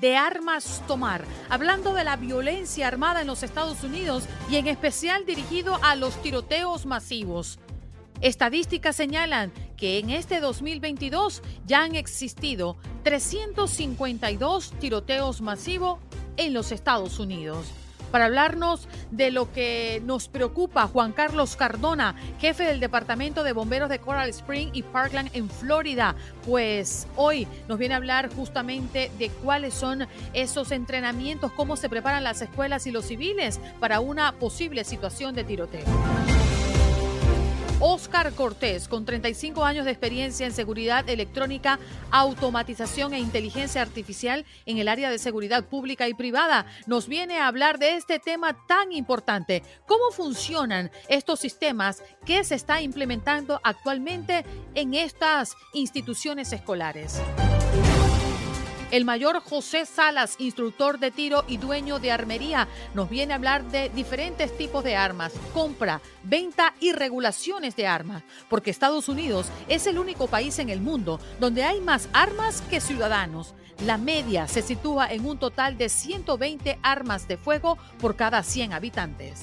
de armas tomar, hablando de la violencia armada en los Estados Unidos y en especial dirigido a los tiroteos masivos. Estadísticas señalan que en este 2022 ya han existido 352 tiroteos masivos en los Estados Unidos para hablarnos de lo que nos preocupa Juan Carlos Cardona, jefe del Departamento de Bomberos de Coral Spring y Parkland en Florida. Pues hoy nos viene a hablar justamente de cuáles son esos entrenamientos, cómo se preparan las escuelas y los civiles para una posible situación de tiroteo. Oscar Cortés, con 35 años de experiencia en seguridad electrónica, automatización e inteligencia artificial en el área de seguridad pública y privada, nos viene a hablar de este tema tan importante. ¿Cómo funcionan estos sistemas que se está implementando actualmente en estas instituciones escolares? El mayor José Salas, instructor de tiro y dueño de armería, nos viene a hablar de diferentes tipos de armas, compra, venta y regulaciones de armas, porque Estados Unidos es el único país en el mundo donde hay más armas que ciudadanos. La media se sitúa en un total de 120 armas de fuego por cada 100 habitantes.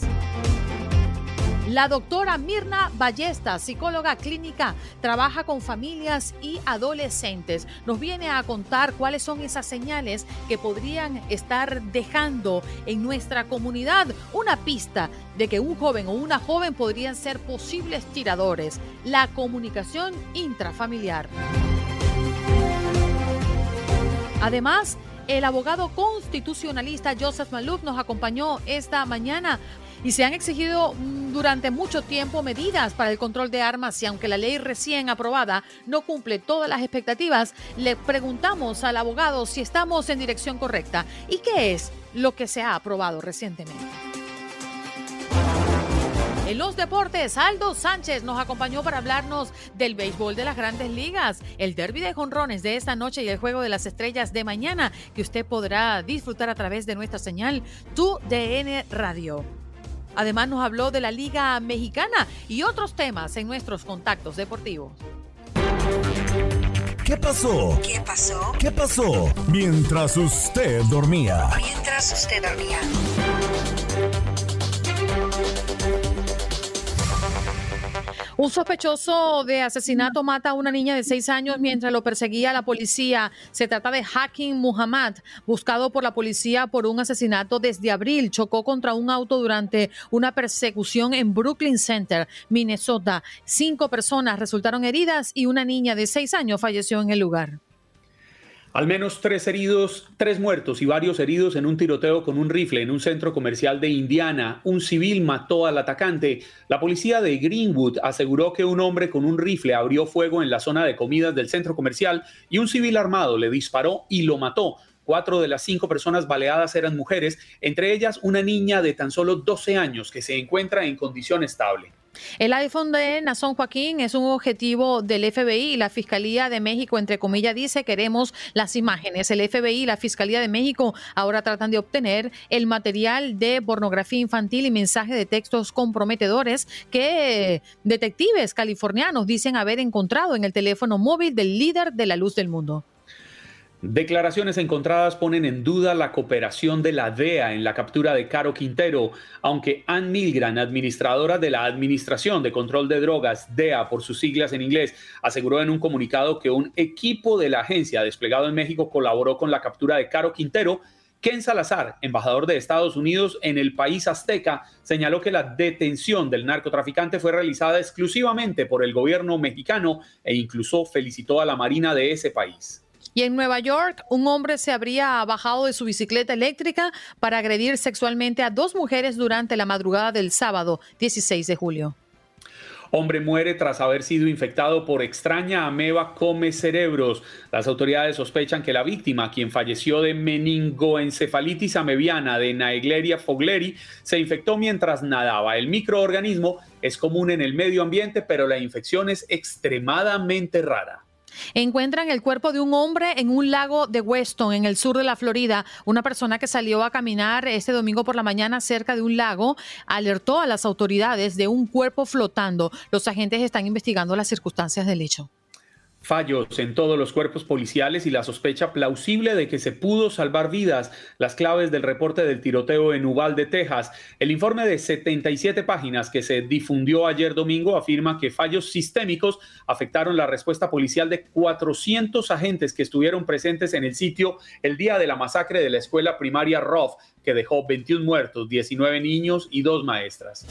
La doctora Mirna Ballesta, psicóloga clínica, trabaja con familias y adolescentes. Nos viene a contar cuáles son esas señales que podrían estar dejando en nuestra comunidad una pista de que un joven o una joven podrían ser posibles tiradores. La comunicación intrafamiliar. Además, el abogado constitucionalista Joseph Malouf nos acompañó esta mañana y se han exigido mm, durante mucho tiempo medidas para el control de armas y aunque la ley recién aprobada no cumple todas las expectativas, le preguntamos al abogado si estamos en dirección correcta y qué es lo que se ha aprobado recientemente. En los deportes, Aldo Sánchez nos acompañó para hablarnos del béisbol de las grandes ligas, el derby de jonrones de esta noche y el juego de las estrellas de mañana, que usted podrá disfrutar a través de nuestra señal Tu DN Radio. Además nos habló de la Liga Mexicana y otros temas en nuestros contactos deportivos. ¿Qué pasó? ¿Qué pasó? ¿Qué pasó? Mientras usted dormía. Mientras usted dormía. Un sospechoso de asesinato mata a una niña de seis años mientras lo perseguía la policía. Se trata de Hakim Muhammad, buscado por la policía por un asesinato desde abril. Chocó contra un auto durante una persecución en Brooklyn Center, Minnesota. Cinco personas resultaron heridas y una niña de seis años falleció en el lugar. Al menos tres heridos, tres muertos y varios heridos en un tiroteo con un rifle en un centro comercial de Indiana. Un civil mató al atacante. La policía de Greenwood aseguró que un hombre con un rifle abrió fuego en la zona de comidas del centro comercial y un civil armado le disparó y lo mató. Cuatro de las cinco personas baleadas eran mujeres, entre ellas una niña de tan solo 12 años que se encuentra en condición estable. El iPhone de Nazón Joaquín es un objetivo del FBI y la Fiscalía de México, entre comillas, dice queremos las imágenes. El FBI y la Fiscalía de México ahora tratan de obtener el material de pornografía infantil y mensajes de textos comprometedores que detectives californianos dicen haber encontrado en el teléfono móvil del líder de la luz del mundo. Declaraciones encontradas ponen en duda la cooperación de la DEA en la captura de Caro Quintero, aunque Ann Milgran, administradora de la Administración de Control de Drogas, DEA por sus siglas en inglés, aseguró en un comunicado que un equipo de la agencia desplegado en México colaboró con la captura de Caro Quintero, Ken Salazar, embajador de Estados Unidos en el país azteca, señaló que la detención del narcotraficante fue realizada exclusivamente por el gobierno mexicano e incluso felicitó a la Marina de ese país. Y en Nueva York, un hombre se habría bajado de su bicicleta eléctrica para agredir sexualmente a dos mujeres durante la madrugada del sábado 16 de julio. Hombre muere tras haber sido infectado por extraña ameba come cerebros. Las autoridades sospechan que la víctima, quien falleció de meningoencefalitis amebiana de Naegleria fogleri, se infectó mientras nadaba. El microorganismo es común en el medio ambiente, pero la infección es extremadamente rara. Encuentran el cuerpo de un hombre en un lago de Weston, en el sur de la Florida. Una persona que salió a caminar este domingo por la mañana cerca de un lago alertó a las autoridades de un cuerpo flotando. Los agentes están investigando las circunstancias del hecho fallos en todos los cuerpos policiales y la sospecha plausible de que se pudo salvar vidas, las claves del reporte del tiroteo en Uvalde, Texas. El informe de 77 páginas que se difundió ayer domingo afirma que fallos sistémicos afectaron la respuesta policial de 400 agentes que estuvieron presentes en el sitio el día de la masacre de la escuela primaria Roth, que dejó 21 muertos, 19 niños y dos maestras.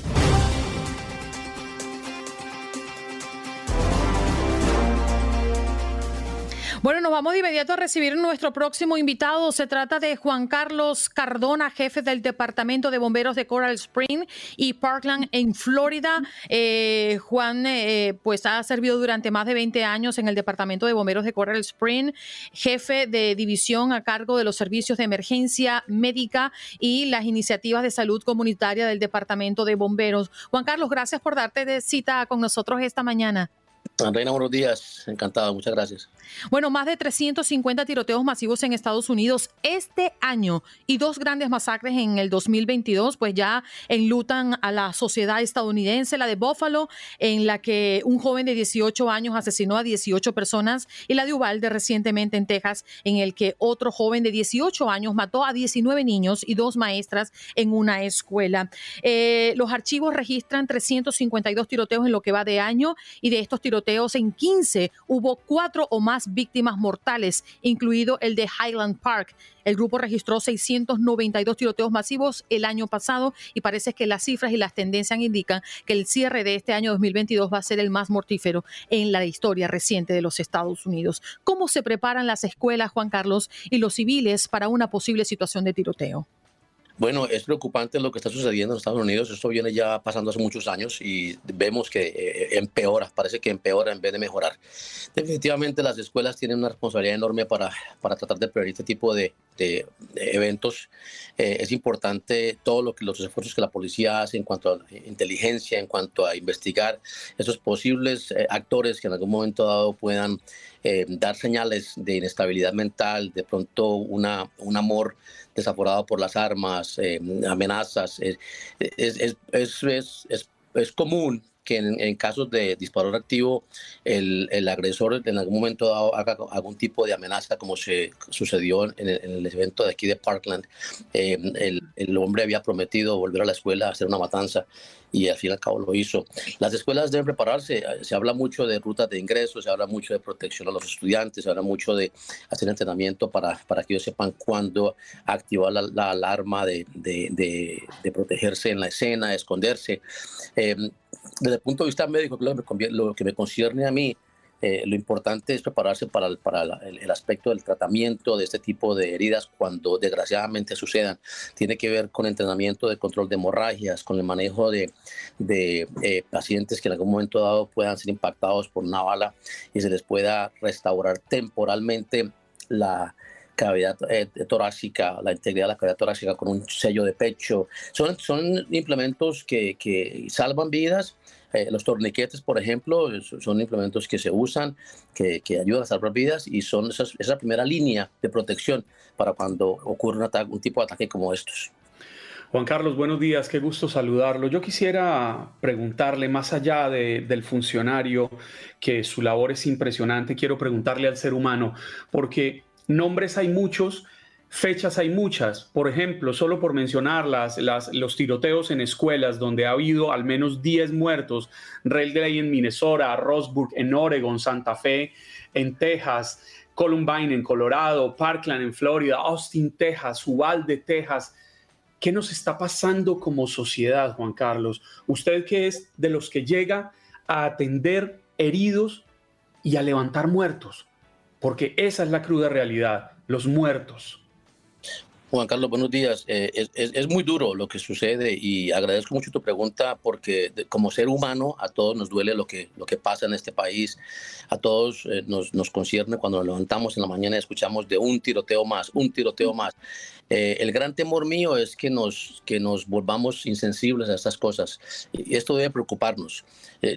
Bueno, nos vamos de inmediato a recibir nuestro próximo invitado. Se trata de Juan Carlos Cardona, jefe del Departamento de Bomberos de Coral Spring y Parkland en Florida. Eh, Juan, eh, pues ha servido durante más de 20 años en el Departamento de Bomberos de Coral Spring, jefe de división a cargo de los servicios de emergencia médica y las iniciativas de salud comunitaria del Departamento de Bomberos. Juan Carlos, gracias por darte de cita con nosotros esta mañana. Reina, buenos días. Encantado, muchas gracias. Bueno, más de 350 tiroteos masivos en Estados Unidos este año y dos grandes masacres en el 2022, pues ya enlutan a la sociedad estadounidense, la de Buffalo, en la que un joven de 18 años asesinó a 18 personas, y la de Uvalde recientemente en Texas, en el que otro joven de 18 años mató a 19 niños y dos maestras en una escuela. Eh, los archivos registran 352 tiroteos en lo que va de año y de estos tiroteos en 15 hubo cuatro o más víctimas mortales, incluido el de Highland Park. El grupo registró 692 tiroteos masivos el año pasado y parece que las cifras y las tendencias indican que el cierre de este año 2022 va a ser el más mortífero en la historia reciente de los Estados Unidos. ¿Cómo se preparan las escuelas, Juan Carlos, y los civiles para una posible situación de tiroteo? Bueno, es preocupante lo que está sucediendo en Estados Unidos. Esto viene ya pasando hace muchos años y vemos que eh, empeora, parece que empeora en vez de mejorar. Definitivamente las escuelas tienen una responsabilidad enorme para, para tratar de prevenir este tipo de, de, eventos. Eh, es importante todos lo que, los esfuerzos que la policía hace en cuanto a inteligencia, en cuanto a investigar esos posibles eh, actores que en algún momento dado puedan dar señales de inestabilidad mental, de pronto una, un amor desaforado por las armas, eh, amenazas. Es, es, es, es, común que en, casos de disparo activo el, el, agresor en algún momento haga algún tipo de amenaza, como se sucedió en el, evento de aquí de Parkland. Eh, el, el, hombre había prometido volver a la escuela a hacer una matanza y al fin y al cabo lo hizo. Las escuelas deben prepararse, se habla mucho de rutas de ingreso, se habla mucho de protección a los estudiantes, se habla mucho de hacer entrenamiento para, para que ellos sepan cuándo activar la, alarma de, de, de, protegerse en la escena, esconderse. Eh, desde el punto de vista médico, lo que me concierne a mí, eh, lo importante es prepararse para, el, aspecto del tratamiento de este tipo de heridas cuando desgraciadamente sucedan. Tiene que ver con entrenamiento de control de hemorragias, con el manejo de, de eh, pacientes que en algún momento dado puedan ser impactados por una bala y se les pueda restaurar temporalmente la, cavidad eh, torácica, la integridad de la cavidad torácica con un sello de pecho. Son, son implementos que, que salvan vidas eh, los torniquetes, por ejemplo, son implementos que se usan, que, ayudan a salvar vidas y son esa primera línea de protección para cuando ocurre un, ataque, un tipo de ataque como estos. Juan Carlos, buenos días, qué gusto saludarlo. Yo quisiera preguntarle, más allá del funcionario, que su labor es impresionante, quiero preguntarle al ser humano, porque nombres hay muchos, Fechas hay muchas, por ejemplo, solo por mencionarlas, las, los tiroteos en escuelas donde ha habido al menos 10 muertos, Railway en Minnesota, Roseburg en Oregon, Santa Fe en Texas, Columbine en Colorado, Parkland en Florida, Austin, Texas, Uvalde, Texas. ¿Qué nos está pasando como sociedad, Juan Carlos? Usted que es de los que llega a atender heridos y a levantar muertos, porque esa es la cruda realidad, los muertos. Juan Carlos, buenos días. Eh, es, muy duro lo que sucede y agradezco mucho tu pregunta porque como ser humano a todos nos duele lo que, lo que pasa en este país, a todos eh, nos, nos, concierne cuando nos levantamos en la mañana y escuchamos de un tiroteo más, un tiroteo más. Eh, el gran temor mío es que nos, que nos volvamos insensibles a estas cosas y esto debe preocuparnos.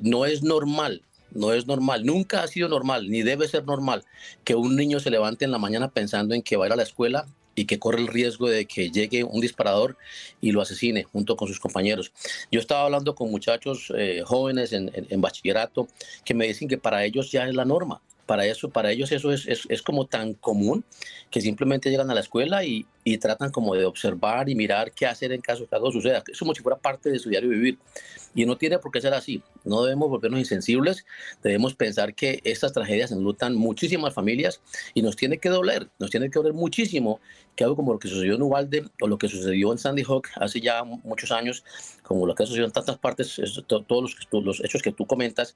no es normal no es normal, nunca ha sido normal, ni debe ser normal que un niño se levante en la mañana pensando en que va a ir a la escuela y que corre el riesgo de que llegue un disparador y lo asesine junto con sus compañeros. Yo estaba hablando con muchachos eh, jóvenes en, bachillerato que me dicen que para ellos ya es la norma. Para, eso, para ellos eso es, es, como tan común que simplemente llegan a la escuela y, y, tratan como de observar y mirar qué hacer en caso que algo suceda. Es como si fuera parte de su diario vivir. Y no tiene por qué ser así. No debemos volvernos insensibles. Debemos pensar que estas tragedias enlutan muchísimas familias y nos tiene que doler. Nos tiene que doler muchísimo que algo como lo que sucedió en Uvalde o lo que sucedió en Sandy Hook hace ya muchos años, como lo que sucedió en tantas partes, todos los, los hechos que tú comentas,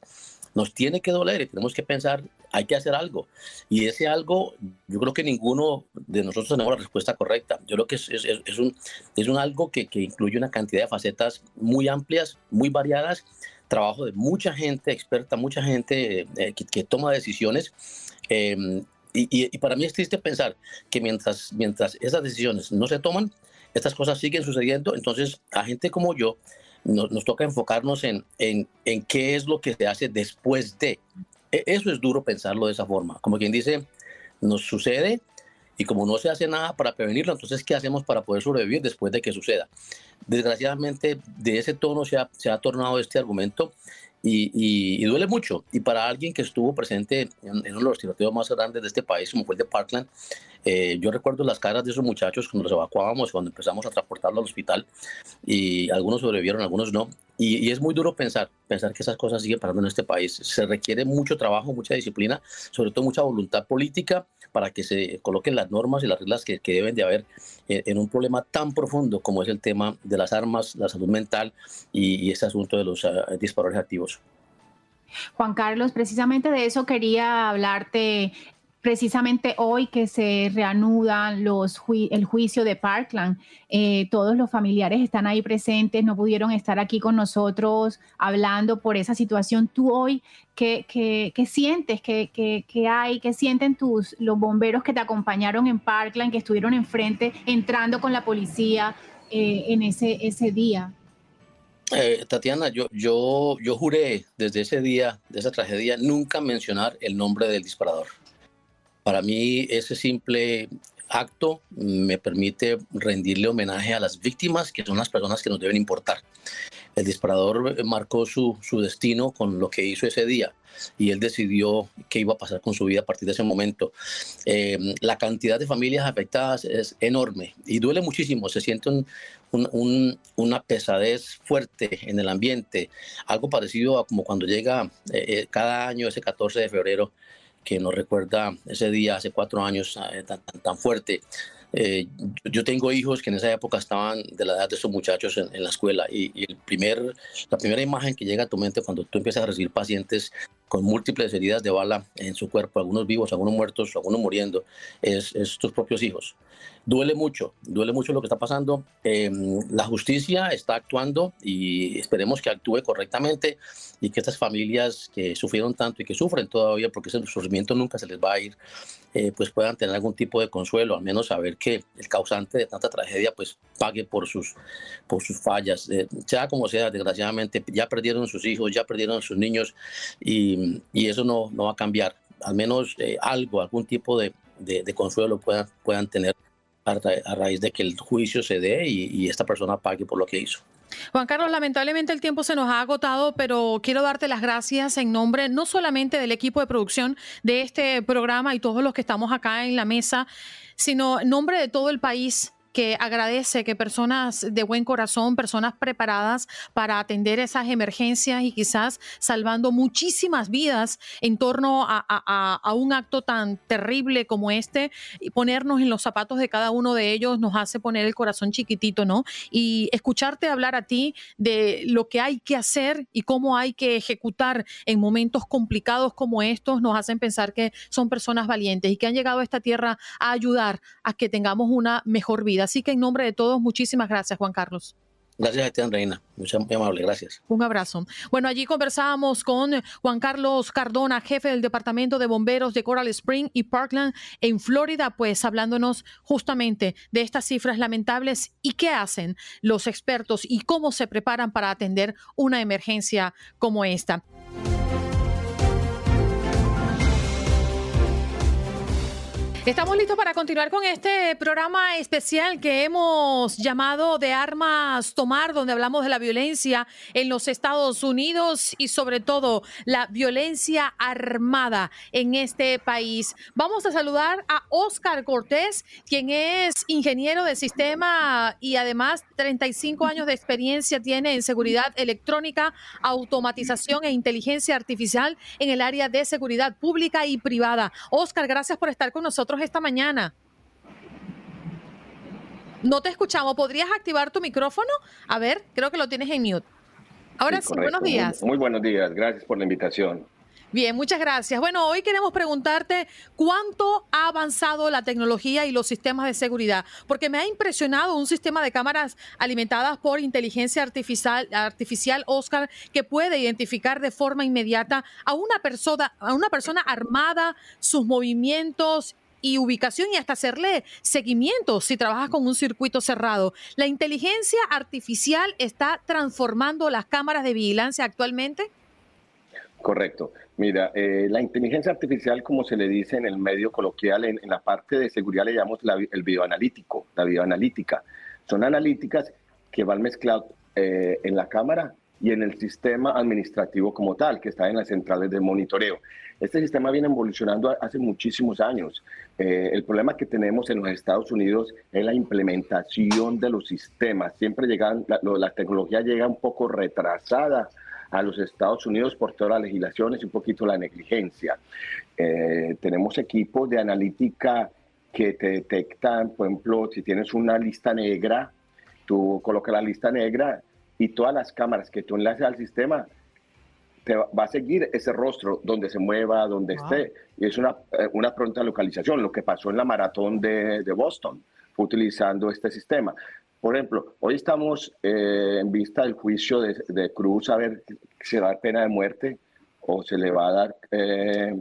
nos tiene que doler y tenemos que pensar, hay que hacer algo. Y ese algo, yo creo que ninguno de nosotros tenemos la respuesta correcta. Yo creo que es, es, es un, es un algo que, que incluye una cantidad de facetas muy amplias, muy variadas, trabajo de mucha gente experta, mucha gente eh, que, toma decisiones. Em, y, para mí es triste pensar que mientras, mientras esas decisiones no se toman, estas cosas siguen sucediendo. Entonces, a gente como yo, nos, toca enfocarnos en, en, en, qué es lo que se hace después de. E, eso es duro pensarlo de esa forma. Como quien dice, nos sucede, y como no se hace nada para prevenirlo, entonces, ¿qué hacemos para poder sobrevivir después de que suceda? Desgraciadamente, de ese tono se ha, se ha tornado este argumento y, duele mucho. Y para alguien que estuvo presente en, uno de los tiroteos más grandes de este país, como fue el de Parkland, eh, yo recuerdo las caras de esos muchachos cuando los evacuábamos, cuando empezamos a transportarlos al hospital, y algunos sobrevivieron, algunos no. Y, es muy duro pensar, pensar que esas cosas siguen pasando en este país. Se requiere mucho trabajo, mucha disciplina, sobre todo mucha voluntad política para que se coloquen las normas y las reglas que, deben de haber en, un problema tan profundo como es el tema de las armas, la salud mental y, este asunto de los uh, disparadores activos. Juan Carlos, precisamente de eso quería hablarte precisamente hoy que se reanudan los el juicio de Parkland, eh, todos los familiares están ahí presentes, no pudieron estar aquí con nosotros hablando por esa situación. Tú hoy, ¿qué, sientes? ¿Qué, hay? ¿Qué sienten tus, los bomberos que te acompañaron en Parkland, que estuvieron enfrente, entrando con la policía eh, en ese, día? Eh, Tatiana, yo, yo juré desde ese día, de esa tragedia, nunca mencionar el nombre del disparador. Para mí ese simple acto me permite rendirle homenaje a las víctimas, que son las personas que nos deben importar. El disparador marcó su, su, destino con lo que hizo ese día y él decidió qué iba a pasar con su vida a partir de ese momento. Eh, la cantidad de familias afectadas es enorme y duele muchísimo. Se siente un, una pesadez fuerte en el ambiente, algo parecido a como cuando llega eh, eh, cada año ese 14 de febrero que nos recuerda ese día hace cuatro años eh, tan, tan, fuerte. Eh, yo tengo hijos que en esa época estaban de la edad de esos muchachos en, la escuela y, y, el primer, la primera imagen que llega a tu mente cuando tú empiezas a recibir pacientes con múltiples heridas de bala en su cuerpo, algunos vivos, algunos muertos, algunos muriendo, es, es tus propios hijos duele mucho, duele mucho lo que está pasando. Em, la justicia está actuando y esperemos que actúe correctamente y que estas familias que sufrieron tanto y que sufren todavía, porque ese sufrimiento nunca se les va a ir, eh, pues puedan tener algún tipo de consuelo, al menos saber que el causante de tanta tragedia pues pague por sus, por sus fallas. Eh, sea como sea, desgraciadamente ya perdieron sus hijos, ya perdieron sus niños y, y eso no, no va a cambiar. Al menos eh, algo, algún tipo de, de, de consuelo puedan, puedan tener a, raíz de que el juicio se dé y, esta persona pague por lo que hizo. Juan Carlos, lamentablemente el tiempo se nos ha agotado, pero quiero darte las gracias en nombre no solamente del equipo de producción de este programa y todos los que estamos acá en la mesa, sino en nombre de todo el país que agradece que personas de buen corazón, personas preparadas para atender esas emergencias y quizás salvando muchísimas vidas en torno a, un acto tan terrible como este, y ponernos en los zapatos de cada uno de ellos nos hace poner el corazón chiquitito, ¿no? Y escucharte hablar a ti de lo que hay que hacer y cómo hay que ejecutar en momentos complicados como estos nos hacen pensar que son personas valientes y que han llegado a esta tierra a ayudar a que tengamos una mejor vida. Así que en nombre de todos, muchísimas gracias, Juan Carlos. Gracias a ti, Reina. Muy amable, gracias. Un abrazo. Bueno, allí conversábamos con Juan Carlos Cardona, jefe del Departamento de Bomberos de Coral Spring y Parkland en Florida, pues hablándonos justamente de estas cifras lamentables y qué hacen los expertos y cómo se preparan para atender una emergencia como esta. Estamos listos para continuar con este programa especial que hemos llamado de armas tomar, donde hablamos de la violencia en los Estados Unidos y sobre todo la violencia armada en este país. Vamos a saludar a Oscar Cortés, quien es ingeniero de sistema y además 35 años de experiencia tiene en seguridad electrónica, automatización e inteligencia artificial en el área de seguridad pública y privada. Oscar, gracias por estar con nosotros esta mañana. No te escuchamos. ¿Podrías activar tu micrófono? A ver, creo que lo tienes en mute. Ahora sí, buenos días. muy, buenos días. Gracias por la invitación. Bien, muchas gracias. Bueno, hoy queremos preguntarte cuánto ha avanzado la tecnología y los sistemas de seguridad, porque me ha impresionado un sistema de cámaras alimentadas por inteligencia artificial, artificial Oscar, que puede identificar de forma inmediata a una persona, a una persona armada, sus movimientos y ubicación y hasta hacerle seguimiento si trabajas con un circuito cerrado. ¿La inteligencia artificial está transformando las cámaras de vigilancia actualmente? Correcto. Mira, eh, la inteligencia artificial, como se le dice en el medio coloquial, en, la parte de seguridad le llamamos el videoanalítico, la videoanalítica. Son analíticas que van mezcladas eh, en la cámara y en el sistema administrativo como tal, que está en las centrales de monitoreo. Este sistema viene evolucionando hace muchísimos años. Eh, el problema que tenemos en los Estados Unidos es la implementación de los sistemas. Siempre llegan, la, tecnología llega un poco retrasada a los Estados Unidos por todas las legislaciones y un poquito la negligencia. Eh, tenemos equipos de analítica que te detectan, por ejemplo, si tienes una lista negra, tú colocas la lista negra y todas las cámaras que tú enlaces al sistema te va a seguir ese rostro donde se mueva, donde esté. Y es una, eh, una pronta localización. Lo que pasó en la maratón de, de Boston fue utilizando este sistema. Por ejemplo, hoy estamos eh, en vista del juicio de, de, Cruz a ver si se va a dar pena de muerte o se le va a dar eh,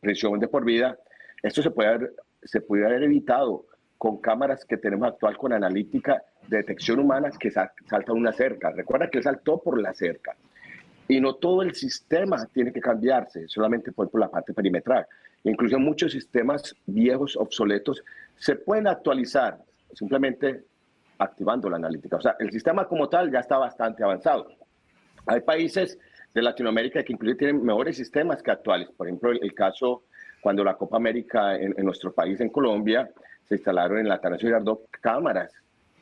prisión de por vida. Esto se puede haber, se puede haber evitado con cámaras que tenemos actual con analítica de detección humana que salta una cerca. Recuerda que él saltó por la cerca. Y no todo el sistema tiene que cambiarse, solamente por, la parte perimetral. Incluso muchos sistemas viejos, obsoletos, se pueden actualizar simplemente activando la analítica. O sea, el sistema como tal ya está bastante avanzado. Hay países de Latinoamérica que incluso tienen mejores sistemas que actuales. Por ejemplo, el, caso cuando la Copa América en, en nuestro país, en Colombia, se instalaron en la Atanasio Girardot cámaras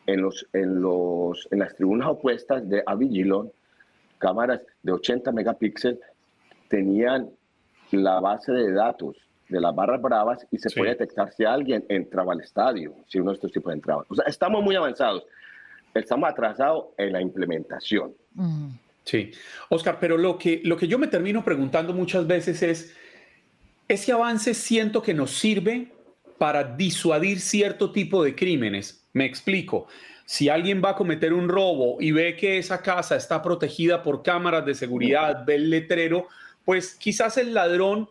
en, los, en, los, en las tribunas opuestas de Avigilon, cámaras de 80 megapíxeles, tenían la base de datos de las barras bravas y se puede detectar si alguien entraba al estadio, si uno de estos tipos entraba. O sea, estamos muy avanzados. Estamos atrasados en la implementación. Mm. Sí, Oscar, pero lo que, lo que yo me termino preguntando muchas veces es, ese avance siento que nos sirve para disuadir cierto tipo de crímenes. Me explico. Si alguien va a cometer un robo y ve que esa casa está protegida por cámaras de seguridad, ve el letrero, pues quizás el ladrón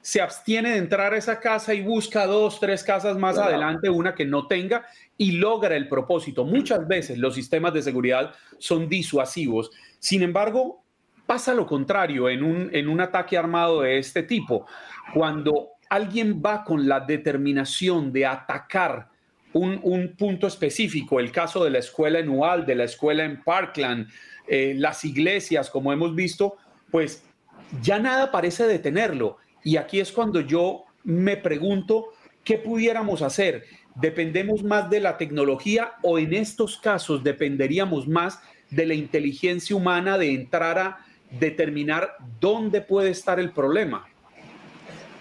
se abstiene de entrar a esa casa y busca dos, tres casas más adelante, una que no tenga, y logra el propósito. Muchas veces los sistemas de seguridad son disuasivos. Sin embargo, pasa lo contrario en un, en un ataque armado de este tipo. Cuando alguien va con la determinación de atacar un, punto específico, el caso de la escuela en Ual, de la escuela en Parkland, eh, las iglesias, como hemos visto, pues ya nada parece detenerlo. Y aquí es cuando yo me pregunto qué pudiéramos hacer. ¿Dependemos más de la tecnología o en estos casos dependeríamos más de la inteligencia humana de entrar a determinar dónde puede estar el problema?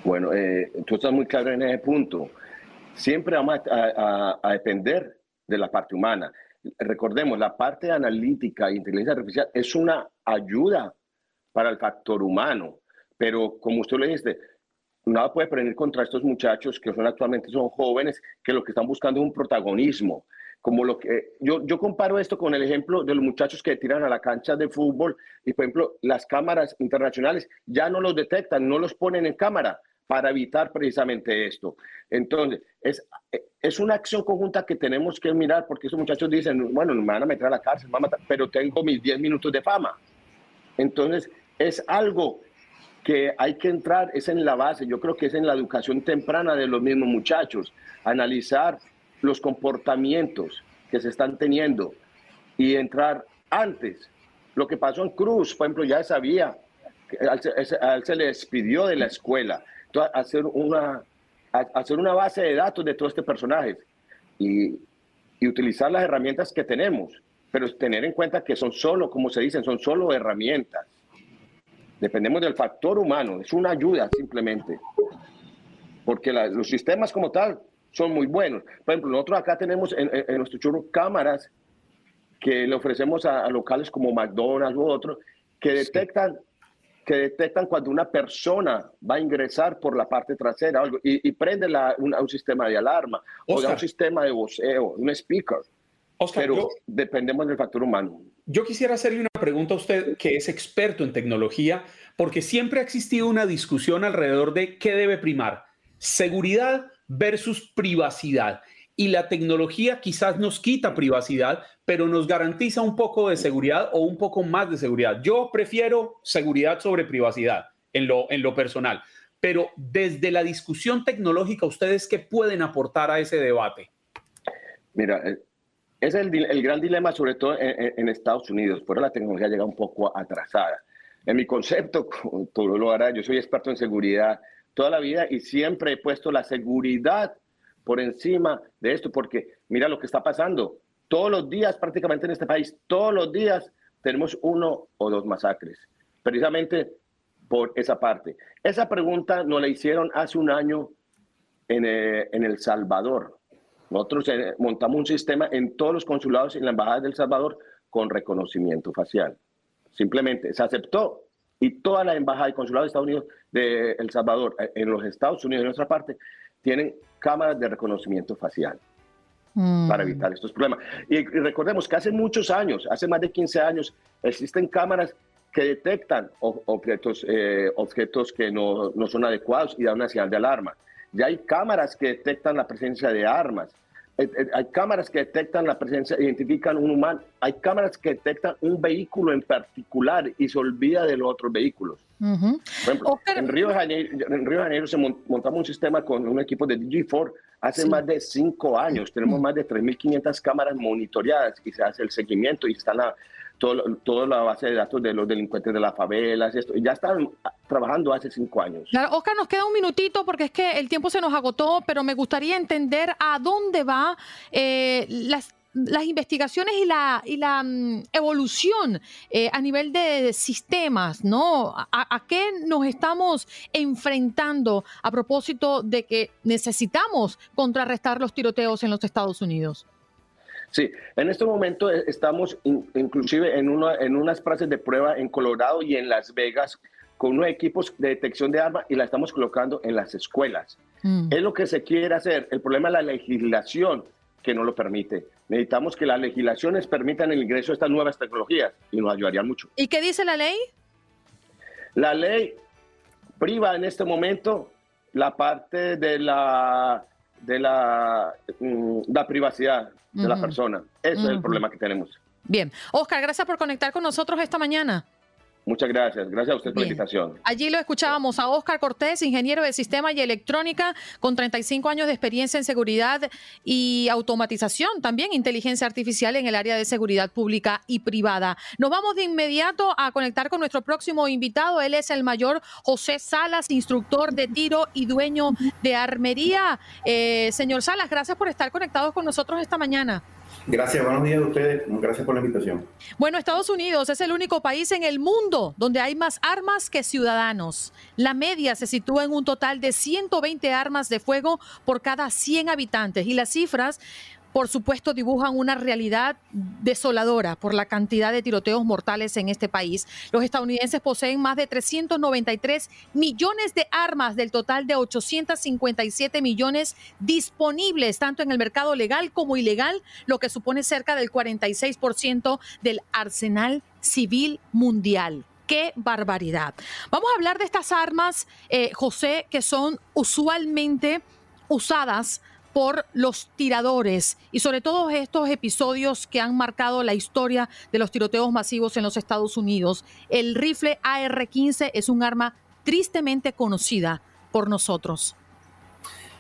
Bueno, eh, tú estás muy claro en ese punto. Siempre vamos a, a, depender de la parte humana. Recordemos, la parte analítica e inteligencia artificial es una ayuda para el factor humano, pero como usted le dice, nada puede prevenir contra estos muchachos que son actualmente son jóvenes, que lo que están buscando es un protagonismo. Como lo que yo, yo comparo esto con el ejemplo de los muchachos que tiran a la cancha de fútbol y, por ejemplo, las cámaras internacionales ya no los detectan, no los ponen en cámara para evitar precisamente esto. Entonces, es, es una acción conjunta que tenemos que mirar porque esos muchachos dicen, bueno, me van a meter a la cárcel, pero tengo mis 10 minutos de fama. Entonces, es algo que hay que entrar, es en la base, yo creo que es en la educación temprana de los mismos muchachos, analizar los comportamientos que se están teniendo y entrar antes. Lo que pasó en Cruz, por ejemplo, ya sabía, a él se le despidió de la escuela, hacer una, hacer una base de datos de todo este personaje y, y utilizar las herramientas que tenemos, pero tener en cuenta que son solo, como se dicen, son solo herramientas Dependemos del factor humano, es una ayuda simplemente. Porque los sistemas como tal son muy buenos. Por ejemplo, nosotros acá tenemos en, nuestro churro cámaras que le ofrecemos a, locales como McDonald's u otros que detectan que detectan cuando una persona va a ingresar por la parte trasera algo, y, prende un, sistema de alarma o un sistema de voceo, un speaker. pero dependemos del factor humano. Yo quisiera hacerle una pregunta a usted que es experto en tecnología, porque siempre ha existido una discusión alrededor de qué debe primar, seguridad versus privacidad. Y la tecnología quizás nos quita privacidad, pero nos garantiza un poco de seguridad o un poco más de seguridad. Yo prefiero seguridad sobre privacidad en lo, en lo personal, pero desde la discusión tecnológica, ¿ustedes qué pueden aportar a ese debate? Mira, eh, es el, el, gran dilema, sobre todo en, Estados Unidos. Por la tecnología llega un poco atrasada. En mi concepto, todo lo hará, yo soy experto en seguridad toda la vida y siempre he puesto la seguridad por encima de esto, porque mira lo que está pasando. Todos los días, prácticamente en este país, todos los días tenemos uno o dos masacres, precisamente por esa parte. Esa pregunta nos la hicieron hace un año en, eh, en El Salvador nosotros eh, montamos un sistema en todos los consulados y en la Embajada de El Salvador con reconocimiento facial. Simplemente se aceptó y toda la Embajada y Consulado de Estados Unidos de El Salvador, eh, en los Estados Unidos, en nuestra parte, tienen cámaras de reconocimiento facial mm. para evitar estos problemas. Y, recordemos que hace muchos años, hace más de 15 años, existen cámaras que detectan objetos, eh, objetos que no, no, son adecuados y dan una señal de alarma. Ya hay cámaras que detectan la presencia de armas. Eh, eh, hay cámaras que detectan la presencia, identifican un humano. Hay cámaras que detectan un vehículo en particular y se olvida de los otros vehículos. Por ejemplo, en, Río de Janeiro, se montamos un sistema con un equipo de DG4 hace más de cinco años. Tenemos más de 3.500 cámaras monitoreadas y se hace el seguimiento y están la, toda la base de datos de los delincuentes de las favelas, esto. Ya están trabajando hace cinco años. Claro, Oscar, nos queda un minutito porque es que el tiempo se nos agotó, pero me gustaría entender a dónde va eh, las las investigaciones y la, y la mm, evolución eh, a nivel de sistemas, ¿no? ¿A, qué nos estamos enfrentando a propósito de que necesitamos contrarrestar los tiroteos en los Estados Unidos? Sí, en este momento eh, estamos inclusive en, una, en unas frases de prueba en Colorado y en Las Vegas con unos equipos de detección de armas y la estamos colocando en las escuelas. Mm. Es lo que se quiere hacer. El problema es la legislación que no lo permite. Necesitamos que las legislaciones permitan el ingreso de estas nuevas tecnologías y nos ayudarían mucho. ¿Y qué dice la ley? La ley priva en este momento la parte de la de la, mm, la privacidad de la persona. Ese es el problema que tenemos. Bien. Oscar, gracias por conectar con nosotros esta mañana. Muchas gracias. Gracias a usted por la invitación. Allí lo escuchábamos a Oscar Cortés, ingeniero de sistema y electrónica, con 35 años de experiencia en seguridad y automatización, también inteligencia artificial en el área de seguridad pública y privada. Nos vamos de inmediato a conectar con nuestro próximo invitado. Él es el mayor José Salas, instructor de tiro y dueño de armería. Eh, señor Salas, gracias por estar conectados con nosotros esta mañana. Gracias, buenos días a ustedes. Gracias por la invitación. Bueno, Estados Unidos es el único país en el mundo donde hay más armas que ciudadanos. La media se sitúa en un total de 120 armas de fuego por cada 100 habitantes y las cifras por supuesto, dibujan una realidad desoladora por la cantidad de tiroteos mortales en este país. Los estadounidenses poseen más de 393 millones de armas del total de 857 millones disponibles, tanto en el mercado legal como ilegal, lo que supone cerca del 46% del arsenal civil mundial. ¡Qué barbaridad! Vamos a hablar de estas armas, eh, José, que son usualmente usadas por los tiradores y sobre todo estos episodios que han marcado la historia de los tiroteos masivos en los Estados Unidos. El rifle AR-15 es un arma tristemente conocida por nosotros.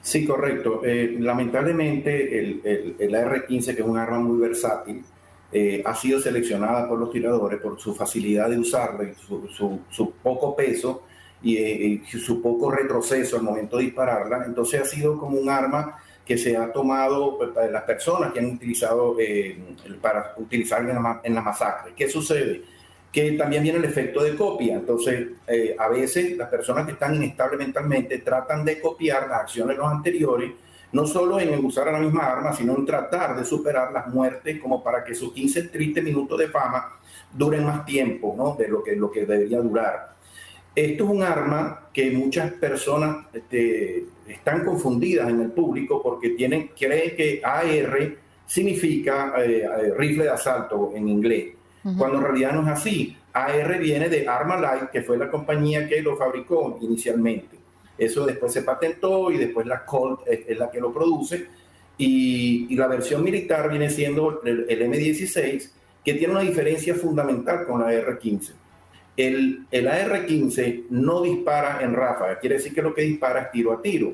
Sí, correcto. Eh, lamentablemente el, AR-15, que es un arma muy versátil, eh, ha sido seleccionada por los tiradores por su facilidad de usarla y su, poco peso eh, y, su poco retroceso al momento de dispararla. Entonces ha sido como un arma que se ha tomado pues, para las personas que han utilizado eh, para utilizar en la, en la, masacre. ¿Qué sucede? Que también viene el efecto de copia. Entonces, eh, a veces las personas que están inestables mentalmente tratan de copiar las acciones de los anteriores, no solo en usar la misma arma, sino en tratar de superar las muertes como para que sus 15 tristes minutos de fama duren más tiempo ¿no? de lo que, lo que debería durar. Esto es un arma que muchas personas este, están confundidas en el público porque tienen, creen que AR significa eh, eh, rifle de asalto en inglés, cuando en realidad no es así. AR viene de Armalite, que fue la compañía que lo fabricó inicialmente. Eso después se patentó y después la Colt es, la que lo produce. Y, la versión militar viene siendo el, el M16, que tiene una diferencia fundamental con la R15 el, AR-15 no dispara en ráfaga, quiere decir que lo que dispara es tiro a tiro.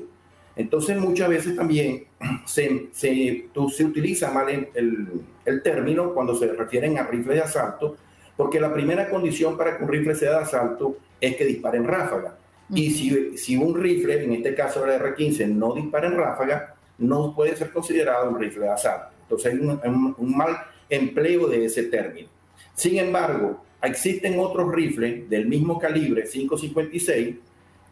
Entonces muchas veces también se, se, se utiliza mal el, término cuando se refieren a rifles de asalto, porque la primera condición para que un rifle sea de asalto es que dispare en ráfaga. Y si, si un rifle, en este caso el AR-15, no dispara en ráfaga, no puede ser considerado un rifle de asalto. Entonces hay un mal empleo de ese término. Sin embargo, existen otros rifles del mismo calibre, 5.56,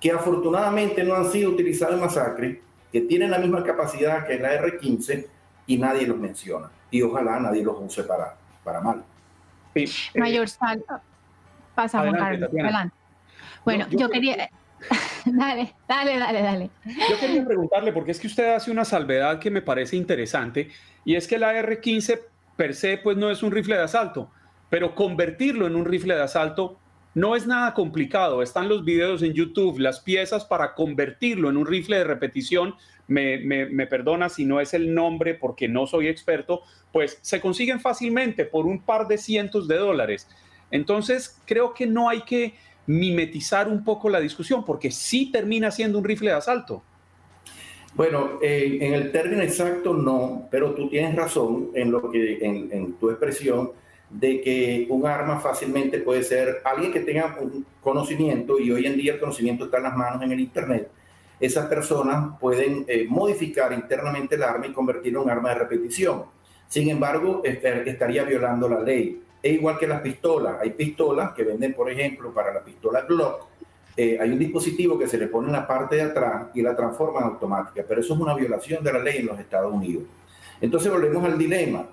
que afortunadamente no han sido utilizados en masacre, que tienen la misma capacidad que la R-15 y nadie los menciona. Y ojalá nadie los use para, para mal. Eh, Mayor Sal, pasamos, adelante, Adelante. Bueno, yo, quería... dale, dale, dale, dale. Yo quería preguntarle, porque es que usted hace una salvedad que me parece interesante, y es que la R-15 per se, pues no es un rifle de asalto, pero convertirlo en un rifle de asalto no es nada complicado. Están los videos en YouTube, las piezas para convertirlo en un rifle de repetición. Me, me, perdona si no es el nombre porque no soy experto, pues se consiguen fácilmente por un par de cientos de dólares. Entonces, creo que no hay que mimetizar un poco la discusión porque sí termina siendo un rifle de asalto. Bueno, en el término exacto no, pero tú tienes razón en lo que en, en tu expresión de que un arma fácilmente puede ser alguien que tenga un conocimiento y hoy en día el conocimiento está en las manos en el Internet. Esas personas pueden eh, modificar internamente el arma y convertirlo en un arma de repetición. Sin embargo, estaría violando la ley. Es igual que las pistolas. Hay pistolas que venden, por ejemplo, para la pistola Glock. Eh, hay un dispositivo que se le pone en la parte de atrás y la transforma en automática, pero eso es una violación de la ley en los Estados Unidos. Entonces volvemos al dilema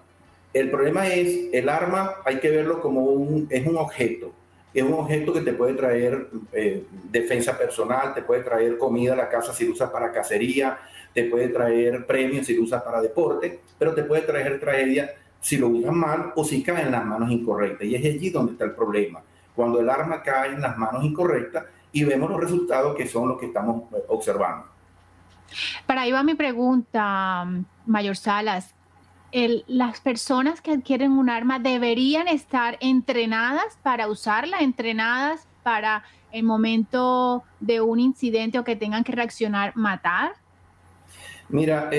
el problema es, el arma hay que verlo como un, es un objeto. Es un objeto que te puede traer eh, defensa personal, te puede traer comida a la casa si lo usas para cacería, te puede traer premios si lo usas para deporte, pero te puede traer tragedia si lo usas mal o si cae en las manos incorrectas. Y es allí donde está el problema. Cuando el arma cae en las manos incorrectas y vemos los resultados que son los que estamos eh, observando. Para ahí va mi pregunta, Mayor Salas las personas que adquieren un arma deberían estar entrenadas para usarla, entrenadas para el momento de un incidente o que tengan que reaccionar, matar? Mira,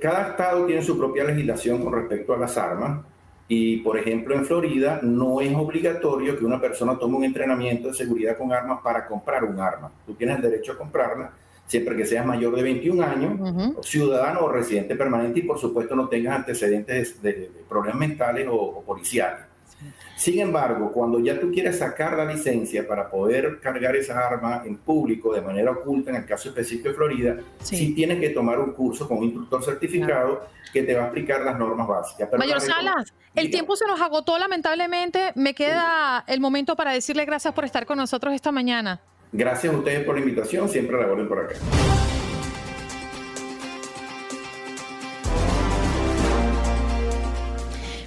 cada estado tiene su propia legislación con respecto a las armas. Y, por ejemplo, en Florida no es obligatorio que una persona tome un entrenamiento de seguridad con armas para comprar un arma. Tú tienes el derecho a comprarla siempre que seas mayor de 21 años, ciudadano o residente permanente y, por supuesto, no tengas antecedentes de, problemas mentales o policiales. Sin embargo, cuando ya tú quieres sacar la licencia para poder cargar esa arma en público de manera oculta, en el caso específico de Florida, sí, tienes que tomar un curso con un instructor certificado que te va a explicar las normas básicas. Mayor Salas, el tiempo se nos agotó lamentablemente. Me queda el momento para decirle gracias por estar con nosotros esta mañana. Gracias a ustedes por la invitación, siempre la orden por acá.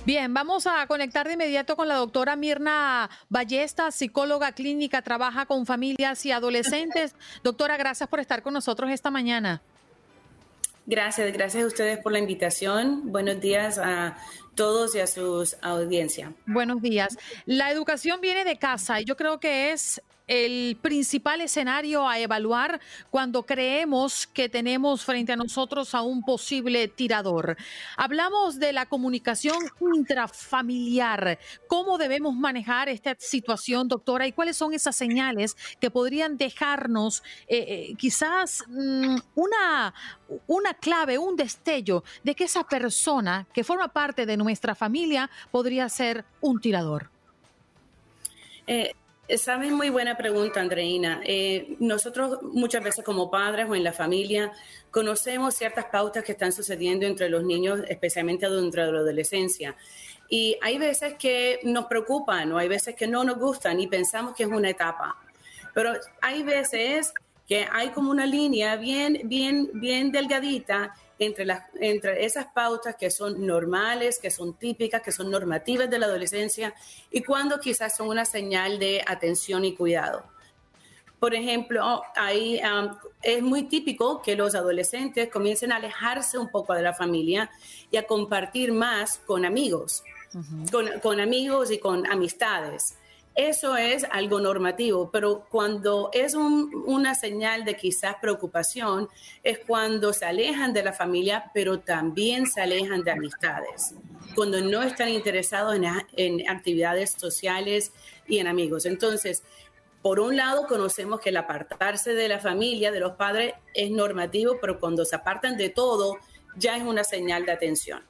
Bien, vamos a conectar de inmediato con la doctora Mirna Ballesta, psicóloga clínica, trabaja con familias y adolescentes. Doctora, gracias por estar con nosotros esta mañana. Gracias, gracias a ustedes por la invitación. Buenos días a todos y a sus audiencia. Buenos días. La educación viene de casa y yo creo que es el principal escenario a evaluar cuando creemos que tenemos frente a nosotros a un posible tirador. Hablamos de la comunicación intrafamiliar. ¿Cómo debemos manejar esta situación, doctora? ¿Y cuáles son esas señales que podrían dejarnos eh, eh, quizás mm, una, una clave, un destello de que esa persona que forma parte de nuestra familia podría ser un tirador? Eh, esa es muy buena pregunta, Andreina. Eh, nosotros muchas veces como padres o en la familia conocemos ciertas pautas que están sucediendo entre los niños, especialmente dentro de la adolescencia. Y hay veces que nos preocupan o hay veces que no nos gustan y pensamos que es una etapa. Pero hay veces que hay como una línea bien, bien, bien delgadita entre, las, entre esas pautas que son normales, que son típicas, que son normativas de la adolescencia y cuando quizás son una señal de atención y cuidado. Por ejemplo, ahí es muy típico que los adolescentes comiencen a alejarse un poco de la familia y a compartir más con amigos, con, con amigos y con amistades. Eso es algo normativo, pero cuando es una señal de quizás preocupación, es cuando se alejan de la familia, pero también se alejan de amistades, cuando no están interesados en, en actividades sociales y en amigos. Entonces, por un lado, conocemos que el apartarse de la familia, de los padres, es normativo, pero cuando se apartan de todo, ya es una señal de atención.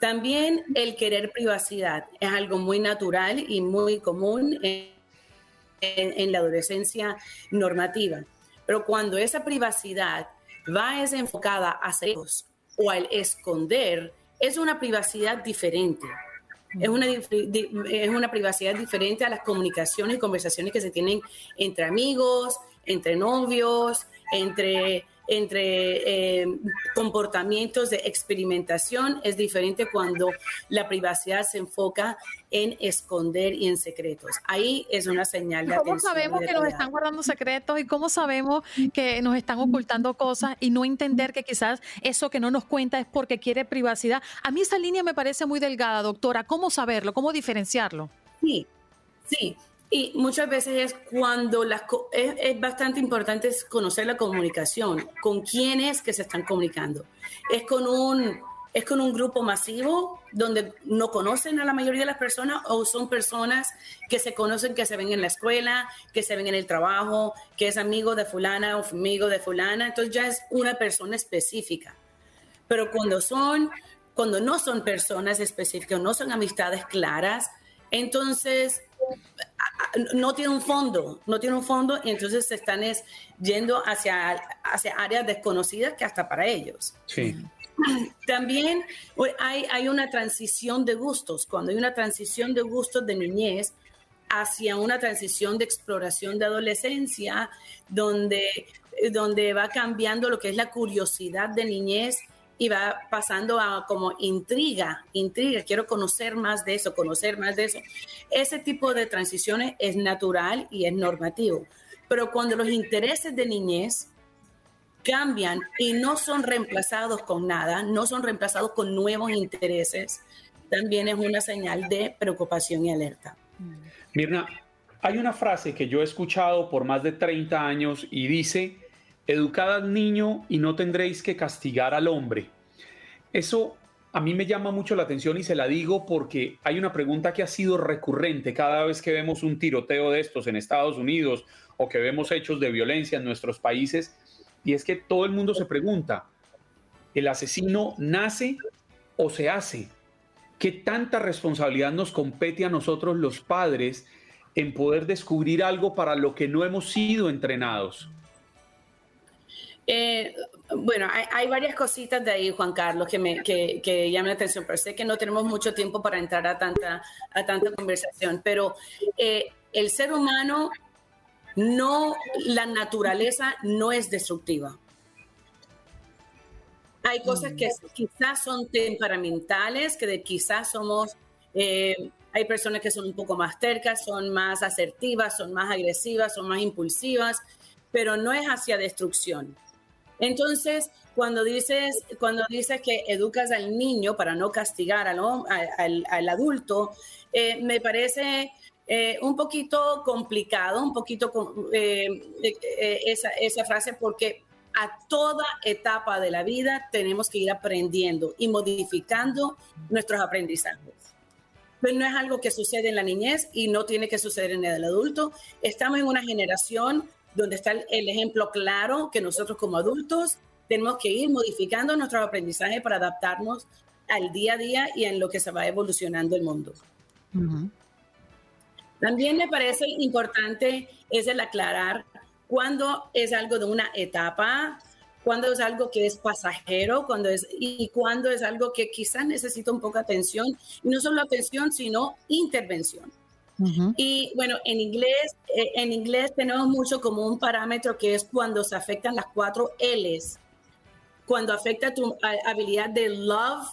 También el querer privacidad es algo muy natural y muy común en, la adolescencia normativa. Pero cuando esa privacidad va enfocada a celos o al esconder, es una privacidad diferente. Es una, es una privacidad diferente a las comunicaciones y conversaciones que se tienen entre amigos, entre novios, entre entre eh, comportamientos de experimentación es diferente cuando la privacidad se enfoca en esconder y en secretos. Ahí es una señal de ¿Cómo sabemos que nos están guardando secretos y cómo sabemos que nos están ocultando cosas y no entender que quizás eso que no nos cuenta es porque quiere privacidad? A mí esa línea me parece muy delgada, doctora. ¿Cómo saberlo? ¿Cómo diferenciarlo? Sí, sí. Y muchas veces es cuando las, es, es, bastante importante conocer la comunicación, con quiénes que se están comunicando. Es con un es con un grupo masivo donde no conocen a la mayoría de las personas o son personas que se conocen, que se ven en la escuela, que se ven en el trabajo, que es amigo de fulana o amigo de fulana, entonces ya es una persona específica. Pero cuando son cuando no son personas específicas, no son amistades claras, entonces no tiene un fondo, no tiene un fondo y entonces se están yendo hacia, hacia áreas desconocidas que hasta para ellos. Sí. También hay, hay una transición de gustos. Cuando hay una transición de gustos de niñez hacia una transición de exploración de adolescencia, donde, donde va cambiando lo que es la curiosidad de niñez y va pasando a como intriga, intriga, quiero conocer más de eso, conocer más de eso. Ese tipo de transiciones es natural y es normativo. Pero cuando los intereses de niñez cambian y no son reemplazados con nada, no son reemplazados con nuevos intereses, también es una señal de preocupación y alerta. Mirna, hay una frase que yo he escuchado por más de 30 años y dice, educad al niño y no tendréis que castigar al hombre. Eso a mí me llama mucho la atención y se la digo porque hay una pregunta que ha sido recurrente cada vez que vemos un tiroteo de estos en Estados Unidos o que vemos hechos de violencia en nuestros países y es que todo el mundo se pregunta, ¿el asesino nace o se hace? ¿Qué tanta responsabilidad nos compete a nosotros los padres en poder descubrir algo para lo que no hemos sido entrenados? Eh, bueno, hay, varias cositas de ahí, Juan Carlos, que me que, llaman la atención, pero sé que no tenemos mucho tiempo para entrar a tanta, a tanta conversación, pero eh, el ser humano no, la naturaleza no es destructiva. Hay cosas que quizás son temperamentales, que de quizás somos, eh, hay personas que son un poco más tercas, son más asertivas, son más agresivas, son más impulsivas, pero no es hacia destrucción. Entonces, cuando dices, cuando dices que educas al niño para no castigar al, adulto, eh, me parece eh, un poquito complicado, un poquito eh, esa, esa frase, porque a toda etapa de la vida tenemos que ir aprendiendo y modificando nuestros aprendizajes. Pero no es algo que sucede en la niñez y no tiene que suceder en el adulto. Estamos en una generación donde está el, ejemplo claro que nosotros como adultos tenemos que ir modificando nuestro aprendizaje para adaptarnos al día a día y en lo que se va evolucionando el mundo. También me parece importante es el aclarar cuándo es algo de una etapa, cuándo es algo que es pasajero, cuando es y cuándo es algo que quizás necesita un poco de atención, y no solo atención, sino intervención. Y bueno, en inglés, eh, en inglés tenemos mucho como un parámetro que es cuando se afectan las cuatro L's. Cuando afecta tu habilidad de love,